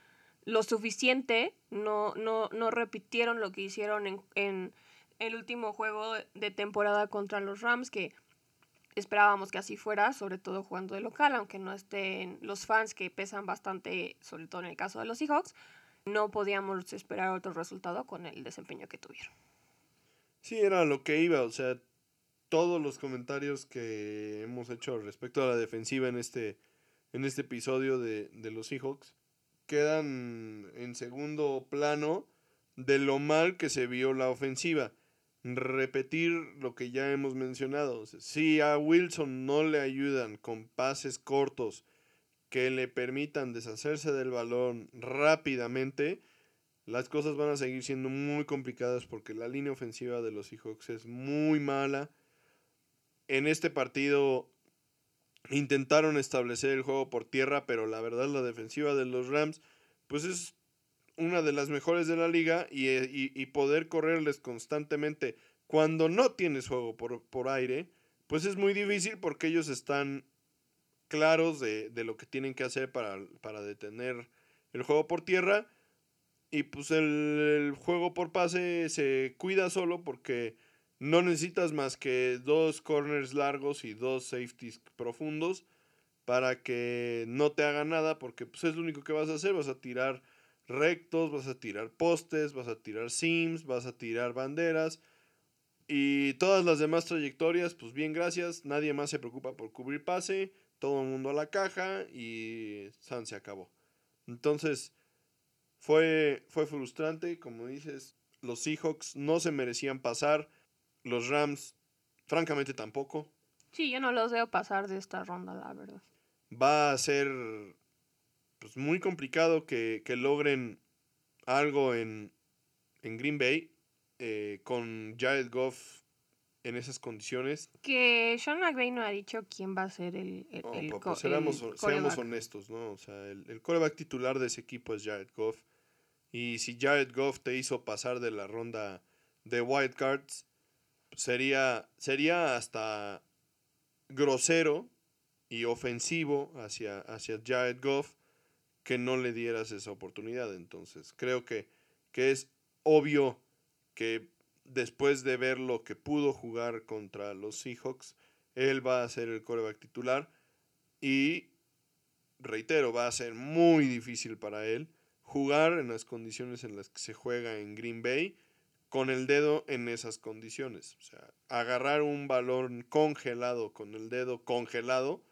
S2: lo suficiente, no, no, no repitieron lo que hicieron en, en el último juego de temporada contra los Rams, que esperábamos que así fuera, sobre todo jugando de local, aunque no estén los fans que pesan bastante, sobre todo en el caso de los Seahawks, no podíamos esperar otro resultado con el desempeño que tuvieron.
S1: Sí, era lo que iba, o sea, todos los comentarios que hemos hecho respecto a la defensiva en este, en este episodio de, de los Seahawks quedan en segundo plano de lo mal que se vio la ofensiva repetir lo que ya hemos mencionado. Si a Wilson no le ayudan con pases cortos que le permitan deshacerse del balón rápidamente, las cosas van a seguir siendo muy complicadas porque la línea ofensiva de los Seahawks es muy mala. En este partido intentaron establecer el juego por tierra, pero la verdad la defensiva de los Rams pues es una de las mejores de la liga eh, y, poder correrles constantemente cuando no tienes juego por, por, aire, pues es muy difícil porque ellos están claros de, lo que tienen que hacer para, para, detener el juego por tierra. Y pues el, juego por pase se cuida solo porque no necesitas más que dos corners largos y dos safeties profundos para que no te haga nada porque pues es lo único que vas a hacer, vas a tirar rectos, vas a tirar postes, vas a tirar sims, vas a tirar banderas. Y todas las demás trayectorias, pues bien, gracias, nadie más se preocupa por cubrir pase, todo el mundo a la caja y San se acabó. Entonces, fue, fue frustrante, como dices, los Seahawks no se merecían pasar, los Rams francamente tampoco.
S2: Sí, yo no los veo pasar de esta ronda, la verdad.
S1: Va a ser pues, muy complicado que, logren algo en, Green Bay eh, con Jared Goff en esas condiciones.
S2: Que Sean McVay no ha dicho quién va a ser el, el,
S1: pues, pues, seamos, honestos, ¿no? O sea, el, el coreback titular de ese equipo es Jared Goff. Y si Jared Goff te hizo pasar de la ronda de White Cards, sería, sería hasta grosero y ofensivo hacia, hacia Jared Goff que no le dieras esa oportunidad. Entonces, creo que, que es obvio que después de ver lo que pudo jugar contra los Seahawks, él va a ser el coreback titular y, reitero, va a ser muy difícil para él jugar en las condiciones en las que se juega en Green Bay con el dedo en esas condiciones. O sea, agarrar un balón congelado con el dedo congelado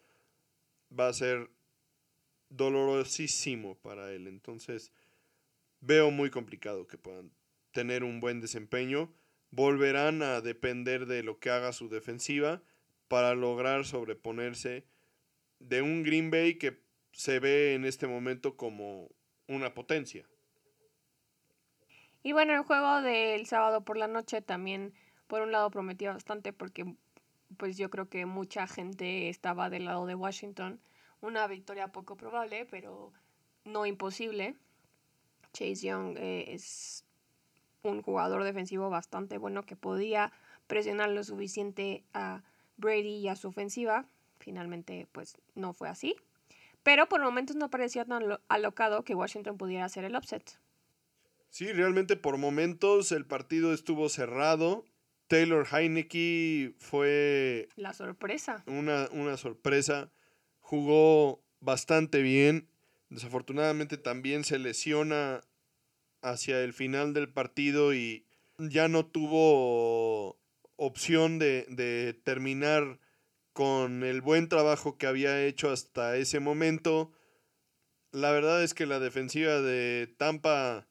S1: va a ser dolorosísimo para él. Entonces, veo muy complicado que puedan tener un buen desempeño. Volverán a depender de lo que haga su defensiva para lograr sobreponerse de un Green Bay que se ve en este momento como una potencia.
S2: Y bueno, el juego del sábado por la noche también, por un lado, prometía bastante porque pues yo creo que mucha gente estaba del lado de Washington. Una victoria poco probable, pero no imposible. Chase Young eh, es un jugador defensivo bastante bueno que podía presionar lo suficiente a Brady y a su ofensiva. Finalmente, pues no fue así. Pero por momentos no parecía tan alocado que Washington pudiera hacer el upset.
S1: Sí, realmente por momentos el partido estuvo cerrado. Taylor Heineke fue...
S2: La sorpresa.
S1: Una, una sorpresa. Jugó bastante bien. Desafortunadamente también se lesiona hacia el final del partido y ya no tuvo opción de, de terminar con el buen trabajo que había hecho hasta ese momento. La verdad es que la defensiva de Tampa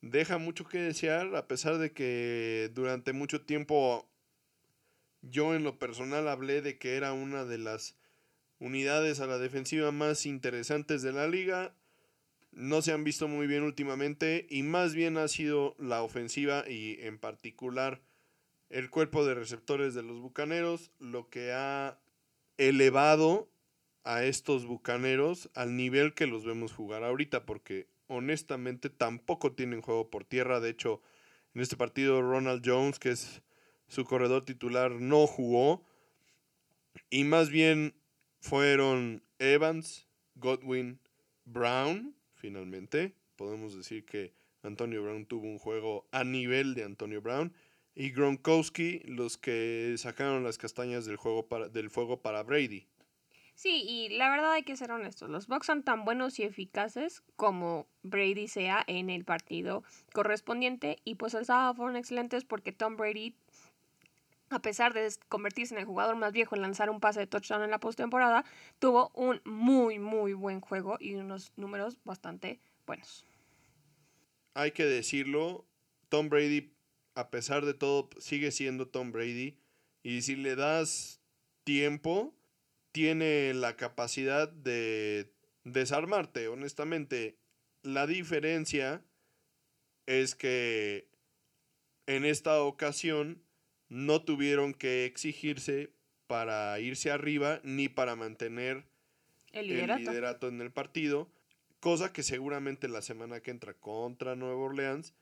S1: deja mucho que desear, a pesar de que durante mucho tiempo yo en lo personal hablé de que era una de las unidades a la defensiva más interesantes de la liga. No se han visto muy bien últimamente y más bien ha sido la ofensiva y en particular el cuerpo de receptores de los Bucaneros lo que ha elevado a estos Bucaneros al nivel que los vemos jugar ahorita porque honestamente tampoco tienen juego por tierra. De hecho, en este partido Ronald Jones, que es su corredor titular, no jugó. Y más bien fueron Evans, Godwin, Brown, finalmente. Podemos decir que Antonio Brown tuvo un juego a nivel de Antonio Brown. Y Gronkowski, los que sacaron las castañas del, juego para, del fuego para Brady.
S2: Sí, y la verdad hay que ser honestos, los Bucks son tan buenos y eficaces como Brady sea en el partido correspondiente y pues el sábado fueron excelentes porque Tom Brady a pesar de convertirse en el jugador más viejo en lanzar un pase de touchdown en la postemporada, tuvo un muy muy buen juego y unos números bastante buenos.
S1: Hay que decirlo, Tom Brady a pesar de todo sigue siendo Tom Brady y si le das tiempo tiene la capacidad de desarmarte, honestamente. La diferencia es que en esta ocasión no tuvieron que exigirse para irse arriba ni para mantener el liderato. en el partido, cosa que seguramente la semana que entra contra Nueva Orleans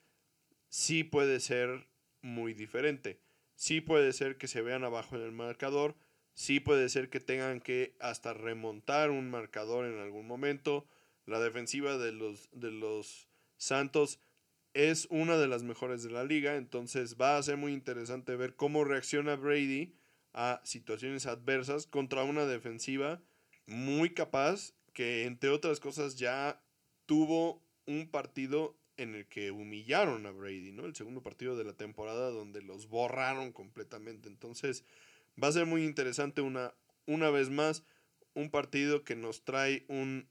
S1: sí puede ser muy diferente. Sí puede ser que se vean abajo en el marcador, Sí puede ser que tengan que hasta remontar un marcador en algún momento. La defensiva de los, de los Santos es una de las mejores de la liga, entonces va a ser muy interesante ver cómo reacciona Brady a situaciones adversas contra una defensiva muy capaz que entre otras cosas ya tuvo un partido en el que humillaron a Brady, ¿no? El segundo partido de la temporada donde los borraron completamente. Entonces, Va a ser muy interesante una, una vez más un partido que nos trae un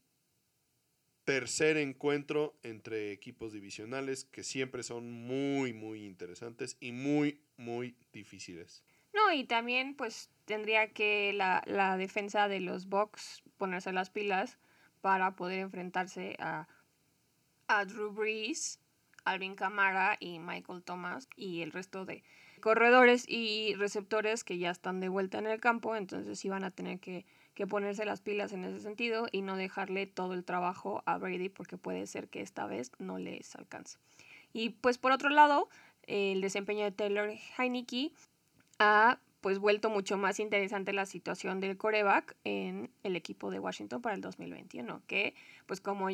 S1: tercer encuentro entre equipos divisionales que siempre son muy, muy interesantes y muy, muy difíciles.
S2: No, y también pues tendría que la, la defensa de los Bucks ponerse las pilas para poder enfrentarse a, a Drew Brees, Alvin Kamara y Michael Thomas y el resto de, corredores y receptores que ya están de vuelta en el campo, entonces sí van a tener que, ponerse las pilas en ese sentido y no dejarle todo el trabajo a Brady porque puede ser que esta vez no les alcance. Y pues por otro lado, el desempeño de Taylor Heineke ha pues vuelto mucho más interesante la situación del coreback en el equipo de Washington para el 2021, que pues como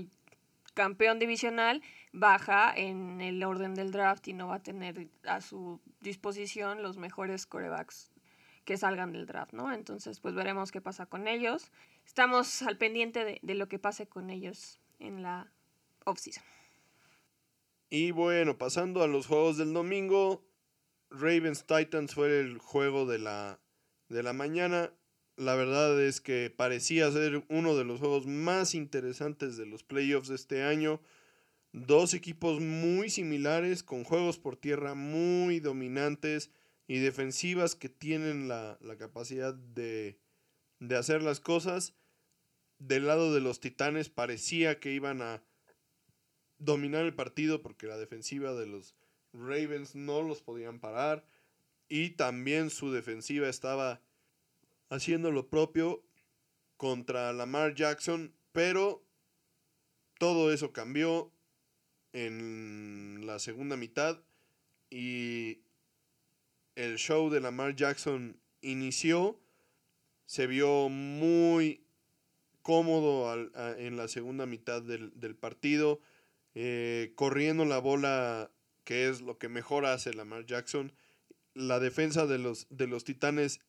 S2: campeón divisional baja en el orden del draft y no va a tener a su disposición los mejores corebacks que salgan del draft, ¿no? Entonces, pues veremos qué pasa con ellos. Estamos al pendiente de, de lo que pase con ellos en la offseason.
S1: Y bueno, pasando a los juegos del domingo, Ravens Titans fue el juego de la, de la mañana. La verdad es que parecía ser uno de los juegos más interesantes de los playoffs de este año. Dos equipos muy similares, con juegos por tierra muy dominantes y defensivas que tienen la, capacidad de, de hacer las cosas. Del lado de los Titanes parecía que iban a dominar el partido porque la defensiva de los Ravens no los podían parar y también su defensiva estaba haciendo lo propio contra Lamar Jackson, pero todo eso cambió en la segunda mitad y el show de Lamar Jackson inició, se vio muy cómodo en la segunda mitad del, partido, eh, corriendo la bola, que es lo que mejor hace Lamar Jackson. La defensa de los, de los Titanes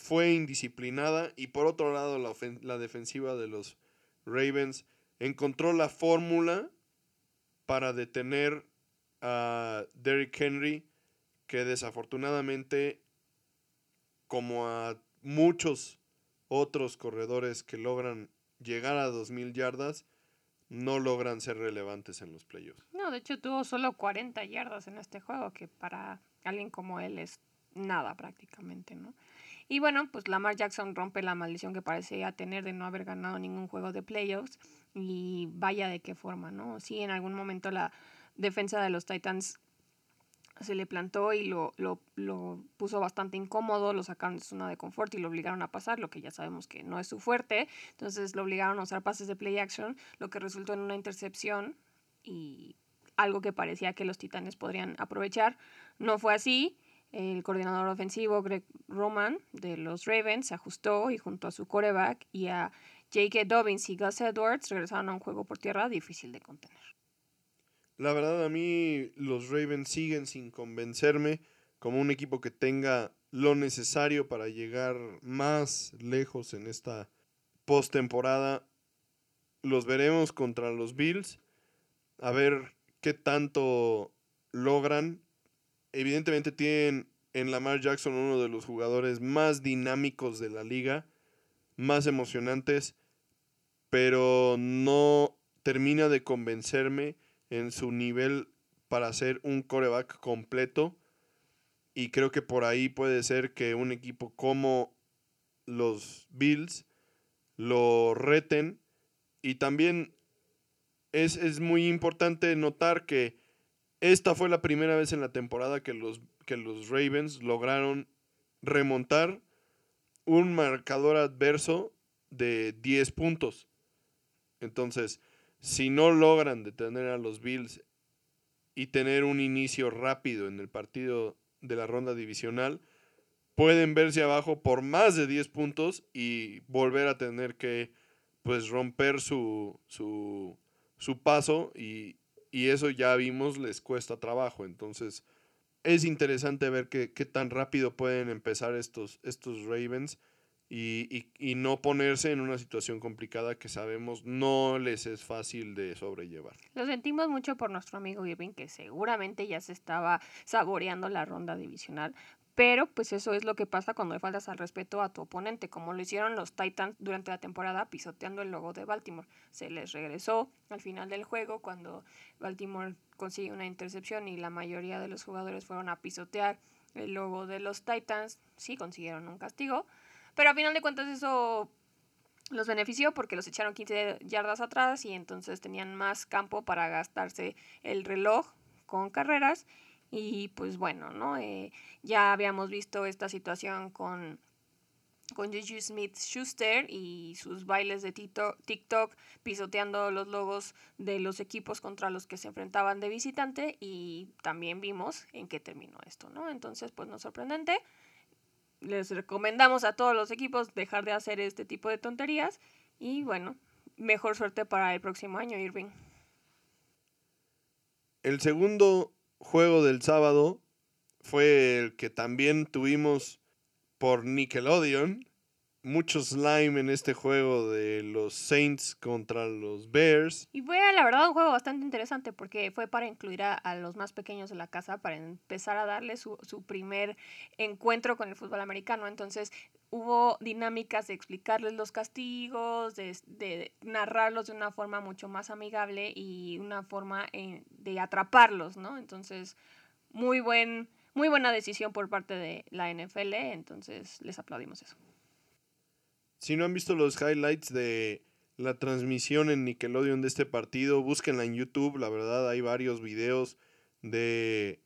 S1: fue indisciplinada y por otro lado la, defensiva de los Ravens encontró la fórmula para detener a Derrick Henry, que desafortunadamente, como a muchos otros corredores que logran llegar a 2.000 yardas, no logran ser relevantes en los playoffs.
S2: No, de hecho tuvo solo 40 yardas en este juego, que para alguien como él es nada prácticamente, ¿no? Y bueno, pues Lamar Jackson rompe la maldición que parecía tener de no haber ganado ningún juego de playoffs y vaya de qué forma, ¿no? Sí, en algún momento la defensa de los Titans se le plantó y lo, lo, lo, puso bastante incómodo, lo sacaron de su zona de confort y lo obligaron a pasar, lo que ya sabemos que no es su fuerte. Entonces lo obligaron a usar pases de play action, lo que resultó en una intercepción y algo que parecía que los Titanes podrían aprovechar. No fue así el coordinador ofensivo Greg Roman de los Ravens se ajustó y junto a su coreback y a J.K. Dobbins y Gus Edwards regresaron a un juego por tierra difícil de contener.
S1: La verdad a mí los Ravens siguen sin convencerme como un equipo que tenga lo necesario para llegar más lejos en esta postemporada. Los veremos contra los Bills a ver qué tanto logran evidentemente tienen en Lamar Jackson uno de los jugadores más dinámicos de la liga, más emocionantes, pero no termina de convencerme en su nivel para ser un coreback completo. Y creo que por ahí puede ser que un equipo como los Bills lo reten. Y también es, es muy importante notar que esta fue la primera vez en la temporada que los, que los Ravens lograron remontar un marcador adverso de 10 puntos. Entonces, si no logran detener a los Bills y tener un inicio rápido en el partido de la ronda divisional, pueden verse abajo por más de 10 puntos y volver a tener que pues romper su, su, su paso y, y eso ya vimos les cuesta trabajo. Entonces es interesante ver qué, tan rápido pueden empezar estos, estos Ravens y, y, no ponerse en una situación complicada que sabemos no les es fácil de sobrellevar.
S2: Lo sentimos mucho por nuestro amigo Irving, que seguramente ya se estaba saboreando la ronda divisional, pero pues eso es lo que pasa cuando le faltas al respeto a tu oponente, como lo hicieron los Titans durante la temporada pisoteando el logo de Baltimore. Se les regresó al final del juego cuando Baltimore consigue una intercepción y la mayoría de los jugadores fueron a pisotear el logo de los Titans. Sí consiguieron un castigo, pero a final de cuentas eso los benefició porque los echaron 15 yardas atrás y entonces tenían más campo para gastarse el reloj con carreras y pues bueno, ¿no? Eh, ya habíamos visto esta situación con, con Juju Smith Schuster y sus bailes de TikTok pisoteando los logos de los equipos contra los que se enfrentaban de visitante y también vimos en qué terminó esto, ¿no? Entonces, pues no sorprendente. Les recomendamos a todos los equipos dejar de hacer este tipo de tonterías y bueno, mejor suerte para el próximo año, Irving.
S1: El segundo juego del sábado fue el que también tuvimos por Nickelodeon mucho slime en este juego de los Saints contra los Bears.
S2: Y fue la verdad un juego bastante interesante porque fue para incluir a, los más pequeños de la casa, para empezar a darle su, su, primer encuentro con el fútbol americano. Entonces hubo dinámicas de explicarles los castigos, de, de narrarlos de una forma mucho más amigable y una forma eh, de atraparlos, ¿no? Entonces, muy buen... Muy buena decisión por parte de la NFL, entonces les aplaudimos eso.
S1: Si no han visto los highlights de la transmisión en Nickelodeon de este partido, búsquenla en YouTube. La verdad, hay varios videos de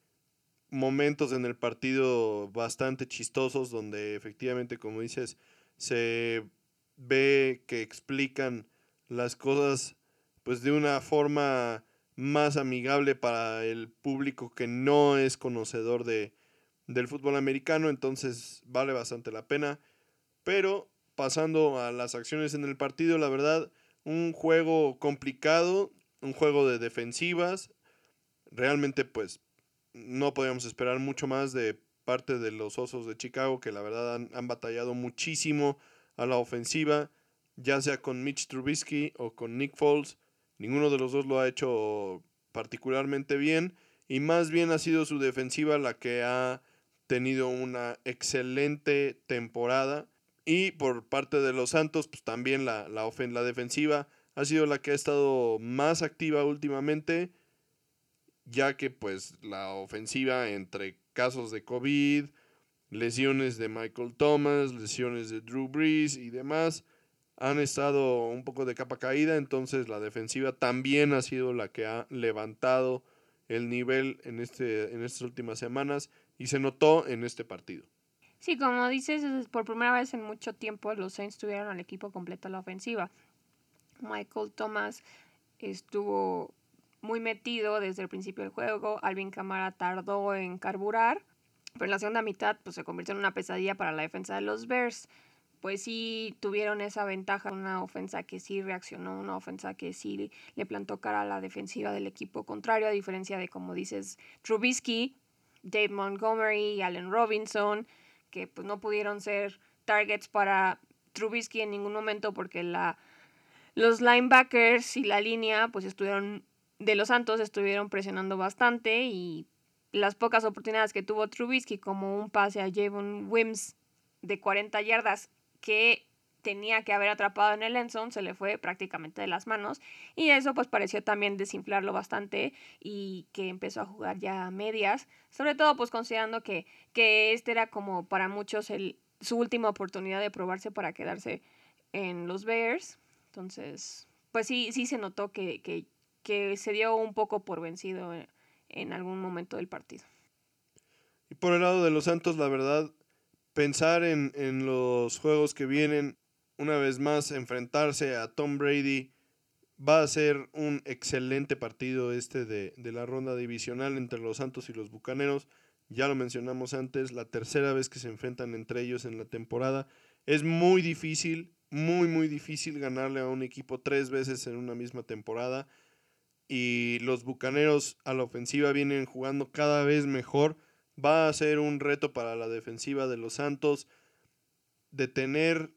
S1: momentos en el partido bastante chistosos donde efectivamente, como dices, se ve que explican las cosas pues de una forma más amigable para el público que no es conocedor de, del fútbol americano, entonces vale bastante la pena. Pero pasando a las acciones en el partido, la verdad, un juego complicado, un juego de defensivas. Realmente, pues, no podíamos esperar mucho más de parte de los Osos de Chicago, que la verdad han, han batallado muchísimo a la ofensiva, ya sea con Mitch Trubisky o con Nick Foles. Ninguno de los dos lo ha hecho particularmente bien y más bien ha sido su defensiva la que ha tenido una excelente temporada y por parte de los Santos, pues también la, la, la defensiva ha sido la que ha estado más activa últimamente, ya que pues la ofensiva entre casos de COVID, lesiones de Michael Thomas, lesiones de Drew Brees y demás, han estado un poco de capa caída, entonces la defensiva también ha sido la que ha levantado el nivel en, este, en estas últimas semanas y se notó en este partido.
S2: Sí, como dices, por primera vez en mucho tiempo los Saints tuvieron al equipo completo a la ofensiva. Michael Thomas estuvo muy metido desde el principio del juego. Alvin Kamara tardó en carburar, pero en la segunda mitad pues, se convirtió en una pesadilla para la defensa de los Bears. Pues sí tuvieron esa ventaja, una ofensa que sí reaccionó, una ofensa que sí le plantó cara a la defensiva del equipo contrario, a diferencia de, como dices, Trubisky, Dave Montgomery, Allen Robinson que pues no pudieron ser targets para Trubisky en ningún momento porque la, los linebackers y la línea pues estuvieron de los Santos estuvieron presionando bastante y las pocas oportunidades que tuvo Trubisky como un pase a Javon Wims de 40 yardas que tenía que haber atrapado en el endzone se le fue prácticamente de las manos y eso pues pareció también desinflarlo bastante y que empezó a jugar ya a medias, sobre todo pues considerando que, que este era como para muchos el, su última oportunidad de probarse para quedarse en los Bears, entonces pues sí, sí se notó que, que, que se dio un poco por vencido en, en algún momento del partido.
S1: Y por el lado de los Santos, la verdad, pensar en, en, los juegos que vienen una vez más enfrentarse a Tom Brady. Va a ser un excelente partido este de, de, la ronda divisional entre los Santos y los Bucaneros. Ya lo mencionamos antes, la tercera vez que se enfrentan entre ellos en la temporada. Es muy difícil, muy, muy difícil ganarle a un equipo tres veces en una misma temporada. Y los Bucaneros a la ofensiva vienen jugando cada vez mejor. Va a ser un reto para la defensiva de los Santos detener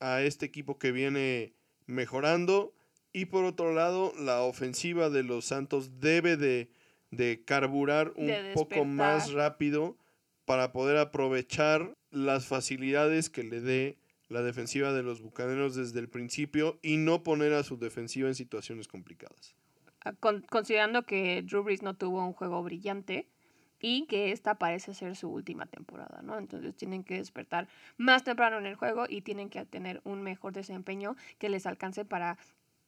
S1: a este equipo que viene mejorando. Y por otro lado, la ofensiva de los Santos debe de, de carburar un de poco más rápido para poder aprovechar las facilidades que le dé la defensiva de los Bucaneros desde el principio y no poner a su defensiva en situaciones complicadas.
S2: Ah, con, considerando que Drew Brees no tuvo un juego brillante, y que esta parece ser su última temporada, ¿no? Entonces tienen que despertar más temprano en el juego y tienen que tener un mejor desempeño que les alcance para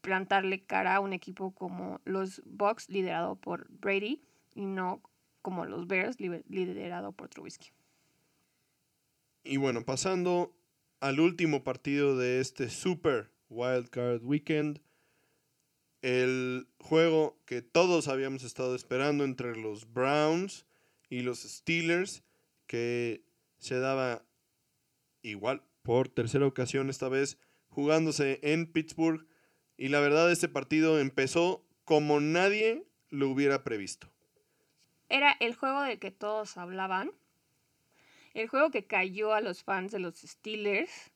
S2: plantarle cara a un equipo como los Bucks liderado por Brady y no como los Bears liderado por Trubisky.
S1: Y bueno, pasando al último partido de este Super Wildcard Weekend, el juego que todos habíamos estado esperando entre los Browns y los Steelers, que se daba igual por tercera ocasión esta vez jugándose en Pittsburgh. Y la verdad este partido empezó como nadie lo hubiera previsto.
S2: Era el juego del que todos hablaban. El juego que cayó a los fans de los Steelers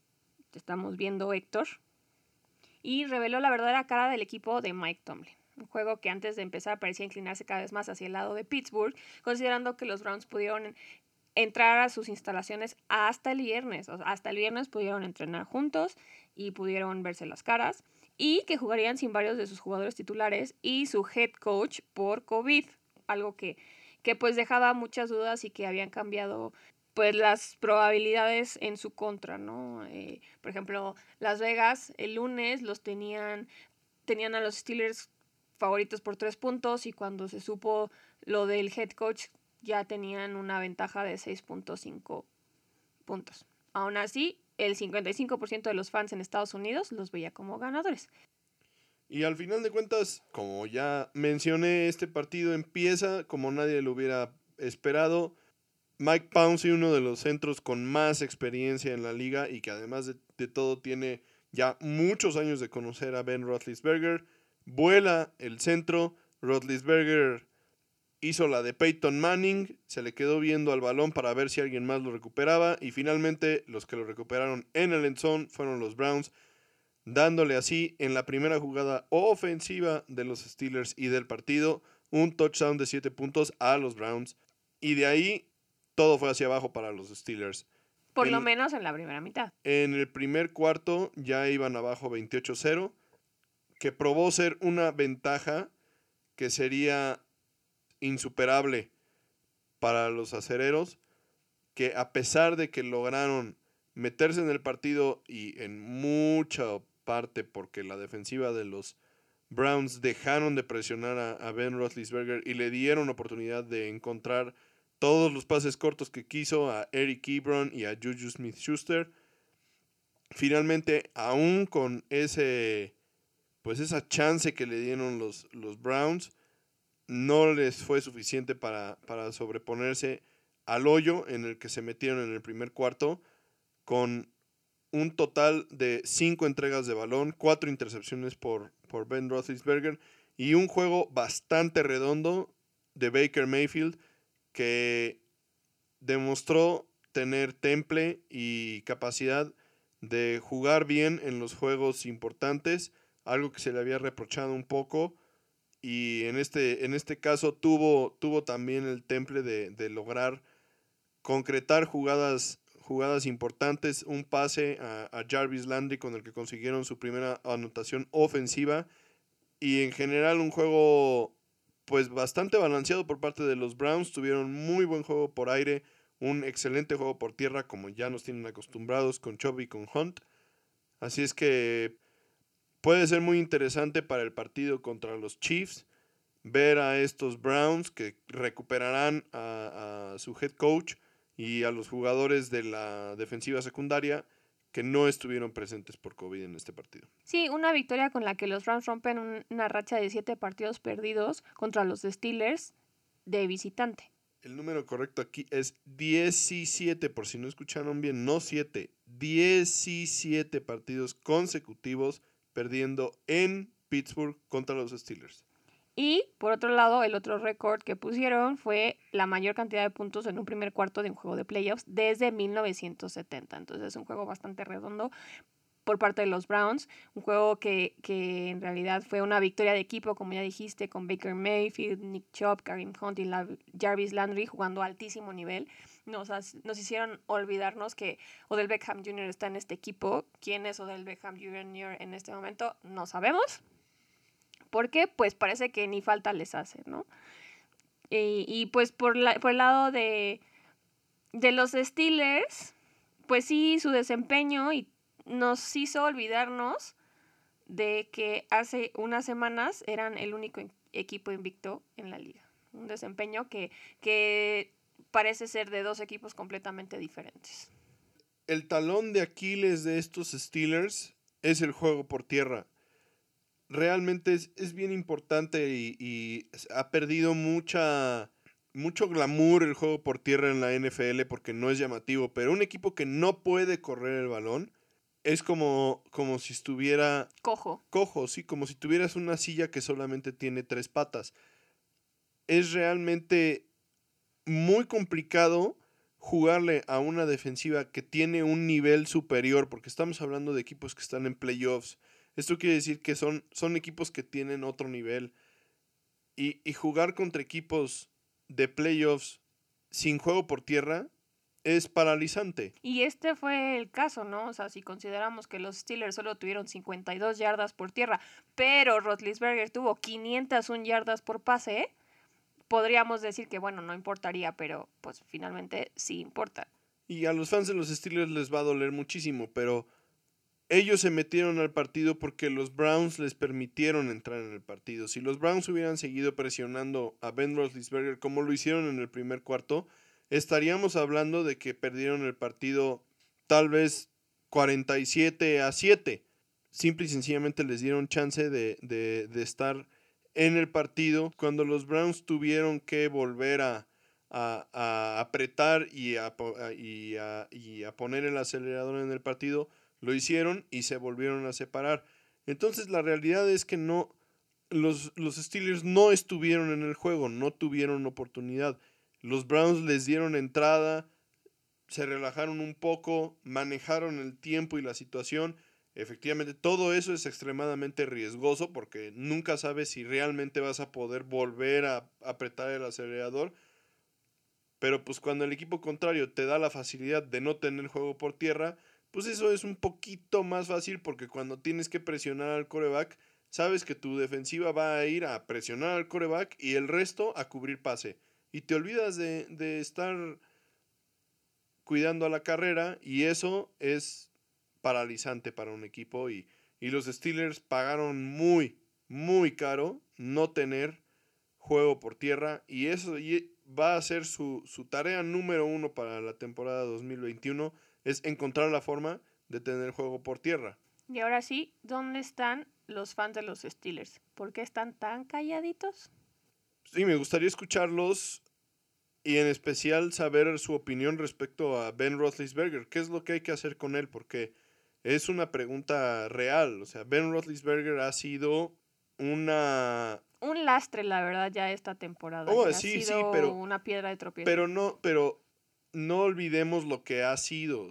S2: te estamos viendo, Héctor. Y reveló la verdadera cara del equipo de Mike Tomlin. Un juego que antes de empezar parecía inclinarse cada vez más hacia el lado de Pittsburgh, considerando que los Browns pudieron entrar a sus instalaciones hasta el viernes. hasta el viernes pudieron entrenar juntos y pudieron verse las caras. Y que jugarían sin varios de sus jugadores titulares y su head coach por COVID. Algo que, que pues dejaba muchas dudas y que habían cambiado pues las probabilidades en su contra, ¿no? Eh, por ejemplo, Las Vegas el lunes los tenían, tenían a los Steelers favoritos por tres puntos y cuando se supo lo del head coach ya tenían una ventaja de 6.5 puntos. Aún así, el 55% de los fans en Estados Unidos los veía como ganadores.
S1: Y al final de cuentas, como ya mencioné, este partido empieza como nadie lo hubiera esperado Mike Pouncey, uno de los centros con más experiencia en la liga y que además de, todo tiene ya muchos años de conocer a Ben Roethlisberger, vuela el centro. Roethlisberger hizo la de Peyton Manning, se le quedó viendo al balón para ver si alguien más lo recuperaba y finalmente los que lo recuperaron en el endzone fueron los Browns, dándole así en la primera jugada ofensiva de los Steelers y del partido un touchdown de 7 puntos a los Browns. Y de ahí todo fue hacia abajo para los Steelers.
S2: Por lo menos en la primera mitad.
S1: En el primer cuarto ya iban abajo 28-0, que probó ser una ventaja que sería insuperable para los acereros, que a pesar de que lograron meterse en el partido y en mucha parte porque la defensiva de los Browns dejaron de presionar a, a Ben Roethlisberger y le dieron oportunidad de encontrar todos los pases cortos que quiso a Eric Ebron y a Juju Smith Schuster. Finalmente, aún con ese pues esa chance que le dieron los, los Browns, no les fue suficiente para, para, sobreponerse al hoyo en el que se metieron en el primer cuarto, con un total de cinco entregas de balón, cuatro intercepciones por, por Ben Roethlisberger y un juego bastante redondo de Baker Mayfield que demostró tener temple y capacidad de jugar bien en los juegos importantes, algo que se le había reprochado un poco y en este, en este caso tuvo, tuvo también el temple de, lograr concretar jugadas, jugadas importantes, un pase a, a, Jarvis Landry con el que consiguieron su primera anotación ofensiva y en general un juego pues bastante balanceado por parte de los Browns. Tuvieron muy buen juego por aire, un excelente juego por tierra, como ya nos tienen acostumbrados con Chubb y con Hunt. Así es que puede ser muy interesante para el partido contra los Chiefs ver a estos Browns que recuperarán a, a su head coach y a los jugadores de la defensiva secundaria que no estuvieron presentes por COVID en este partido.
S2: Sí, una victoria con la que los Rams rompen una racha de siete partidos perdidos contra los Steelers de visitante.
S1: El número correcto aquí es 17, por si no escucharon bien, no 7, 17 partidos consecutivos perdiendo en Pittsburgh contra los Steelers.
S2: Y por otro lado, el otro récord que pusieron fue la mayor cantidad de puntos en un primer cuarto de un juego de playoffs desde 1970. Entonces es un juego bastante redondo por parte de los Browns, un juego que, que, en realidad fue una victoria de equipo, como ya dijiste, con Baker Mayfield, Nick Chubb, Karim Hunt y Jarvis Landry jugando a altísimo nivel. Nos, nos hicieron olvidarnos que Odell Beckham Jr. está en este equipo. ¿Quién es Odell Beckham Jr. en este momento? No sabemos, porque pues parece que ni falta les hace, ¿no? Y, pues por, la, por el lado de, de los Steelers, pues sí, su desempeño y nos hizo olvidarnos de que hace unas semanas eran el único equipo invicto en la liga. Un desempeño que, que parece ser de dos equipos completamente diferentes.
S1: El talón de Aquiles de estos Steelers es el juego por tierra realmente es, bien importante y, ha perdido mucha, mucho glamour el juego por tierra en la NFL porque no es llamativo, pero un equipo que no puede correr el balón es como, como si estuviera...
S2: Cojo.
S1: Cojo, sí, como si tuvieras una silla que solamente tiene tres patas. Es realmente muy complicado jugarle a una defensiva que tiene un nivel superior, porque estamos hablando de equipos que están en playoffs. Esto quiere decir que son, son equipos que tienen otro nivel. Y, y jugar contra equipos de playoffs sin juego por tierra es paralizante.
S2: Y este fue el caso, ¿no? O sea, si consideramos que los Steelers solo tuvieron 52 yardas por tierra, pero Rotlisberger tuvo 501 yardas por pase, podríamos decir que, bueno, no importaría, pero pues finalmente sí importa.
S1: Y a los fans de los Steelers les va a doler muchísimo, pero ellos se metieron al partido porque los Browns les permitieron entrar en el partido. Si los Browns hubieran seguido presionando a Ben Roethlisberger como lo hicieron en el primer cuarto, estaríamos hablando de que perdieron el partido tal vez 47 a 7. Simple y sencillamente les dieron chance de, de, de estar en el partido cuando los Browns tuvieron que volver a, a, a apretar y a, y, y a poner el acelerador en el partido, lo hicieron y se volvieron a separar. Entonces la realidad es que no, los, los Steelers no estuvieron en el juego, no tuvieron oportunidad. Los Browns les dieron entrada, se relajaron un poco, manejaron el tiempo y la situación. Efectivamente, todo eso es extremadamente riesgoso porque nunca sabes si realmente vas a poder volver a apretar el acelerador. Pero pues cuando el equipo contrario te da la facilidad de no tener juego por tierra, pues eso es un poquito más fácil porque cuando tienes que presionar al coreback, sabes que tu defensiva va a ir a presionar al coreback y el resto a cubrir pase y te olvidas de, de estar cuidando a la carrera y eso es paralizante para un equipo y, y los Steelers pagaron muy, muy caro no tener juego por tierra y eso va a ser su, su, tarea número uno para la temporada 2021 es encontrar la forma de tener juego por tierra.
S2: Y ahora sí, ¿dónde están los fans de los Steelers? ¿Por qué están tan calladitos?
S1: Sí, me gustaría escucharlos y en especial saber su opinión respecto a Ben Roethlisberger. ¿Qué es lo que hay que hacer con él? Porque es una pregunta real. O sea, Ben Roethlisberger ha sido una...
S2: Un lastre, la verdad, ya esta temporada. Oh, sí, sí, pero... Una piedra de tropiezo.
S1: Pero no, pero no olvidemos lo que ha sido.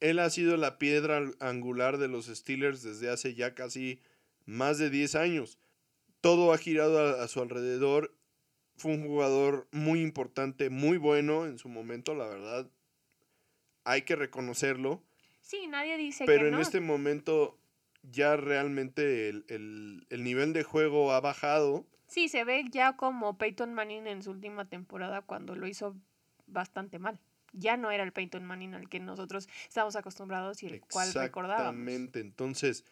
S1: Él ha sido la piedra angular de los Steelers desde hace ya casi más de 10 años. Todo ha girado a, a su alrededor fue un jugador muy importante, muy bueno en su momento, la verdad. Hay que reconocerlo.
S2: Sí, nadie dice
S1: pero
S2: que
S1: no. en este momento ya realmente el, el, el, nivel de juego ha bajado.
S2: Sí, se ve ya como Peyton Manning en su última temporada cuando lo hizo bastante mal. Ya no era el Peyton Manning al que nosotros estamos acostumbrados y el cual recordábamos.
S1: Exactamente. Entonces,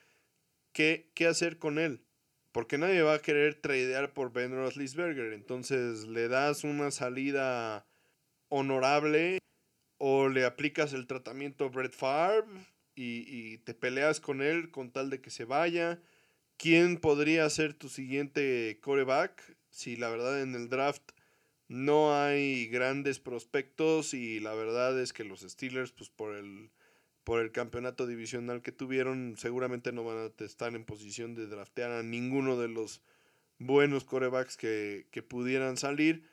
S1: ¿qué, ¿qué hacer con él? Porque nadie va a querer tradear por Ben Roethlisberger. Entonces le das una salida honorable o le aplicas el tratamiento Brett Favre y, y, te peleas con él con tal de que se vaya. ¿Quién podría ser tu siguiente coreback? Si la verdad en el draft no hay grandes prospectos y la verdad es que los Steelers, pues por el por el campeonato divisional que tuvieron, seguramente no van a estar en posición de draftear a ninguno de los buenos corebacks que, que pudieran salir.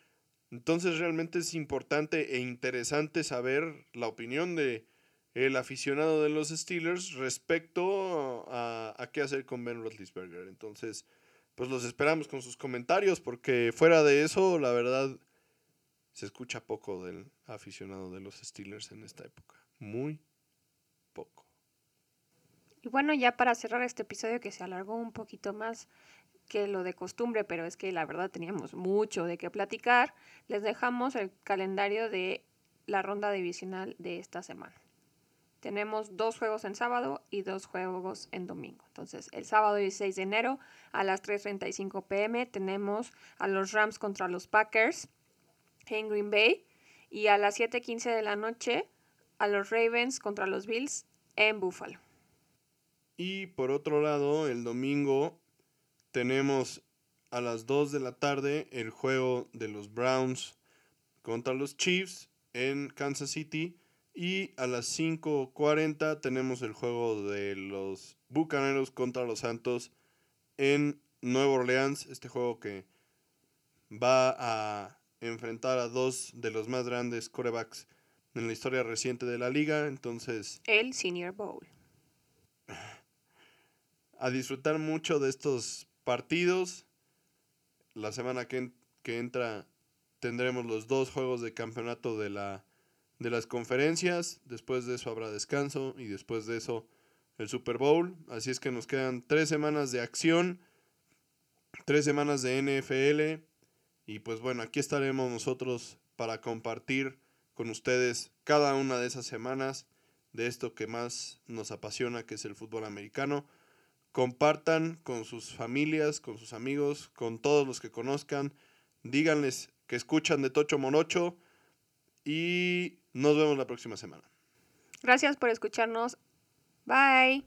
S1: Entonces realmente es importante e interesante saber la opinión de el aficionado de los Steelers respecto a, a qué hacer con Ben Roethlisberger. Entonces, pues los esperamos con sus comentarios porque fuera de eso, la verdad, se escucha poco del aficionado de los Steelers en esta época. Muy poco.
S2: Y bueno, ya para cerrar este episodio que se alargó un poquito más que lo de costumbre, pero es que la verdad teníamos mucho de qué platicar, les dejamos el calendario de la ronda divisional de esta semana. Tenemos dos juegos en sábado y dos juegos en domingo. Entonces, el sábado 16 de enero a las 3.35 pm tenemos a los Rams contra los Packers en Green Bay y a las 7.15 de la noche a los Ravens contra los Bills en Buffalo.
S1: Y por otro lado, el domingo tenemos a las 2 de la tarde el juego de los Browns contra los Chiefs en Kansas City. Y a las 5.40 tenemos el juego de los Bucaneros contra los Santos en Nueva Orleans. Este juego que va a enfrentar a dos de los más grandes corebacks en la historia reciente de la liga. Entonces,
S2: El Senior Bowl.
S1: a disfrutar mucho de estos partidos. La semana que, que entra tendremos los dos juegos de campeonato de, la, de las conferencias. Después de eso habrá descanso y después de eso el Super Bowl. Así es que nos quedan tres semanas de acción, tres semanas de NFL. Y pues bueno, aquí estaremos nosotros para compartir con ustedes cada una de esas semanas de esto que más nos apasiona, que es el fútbol americano. Compartan con sus familias, con sus amigos, con todos los que conozcan. Díganles que escuchan de Tocho Morocho. Y nos vemos la próxima semana.
S2: Gracias por escucharnos. Bye.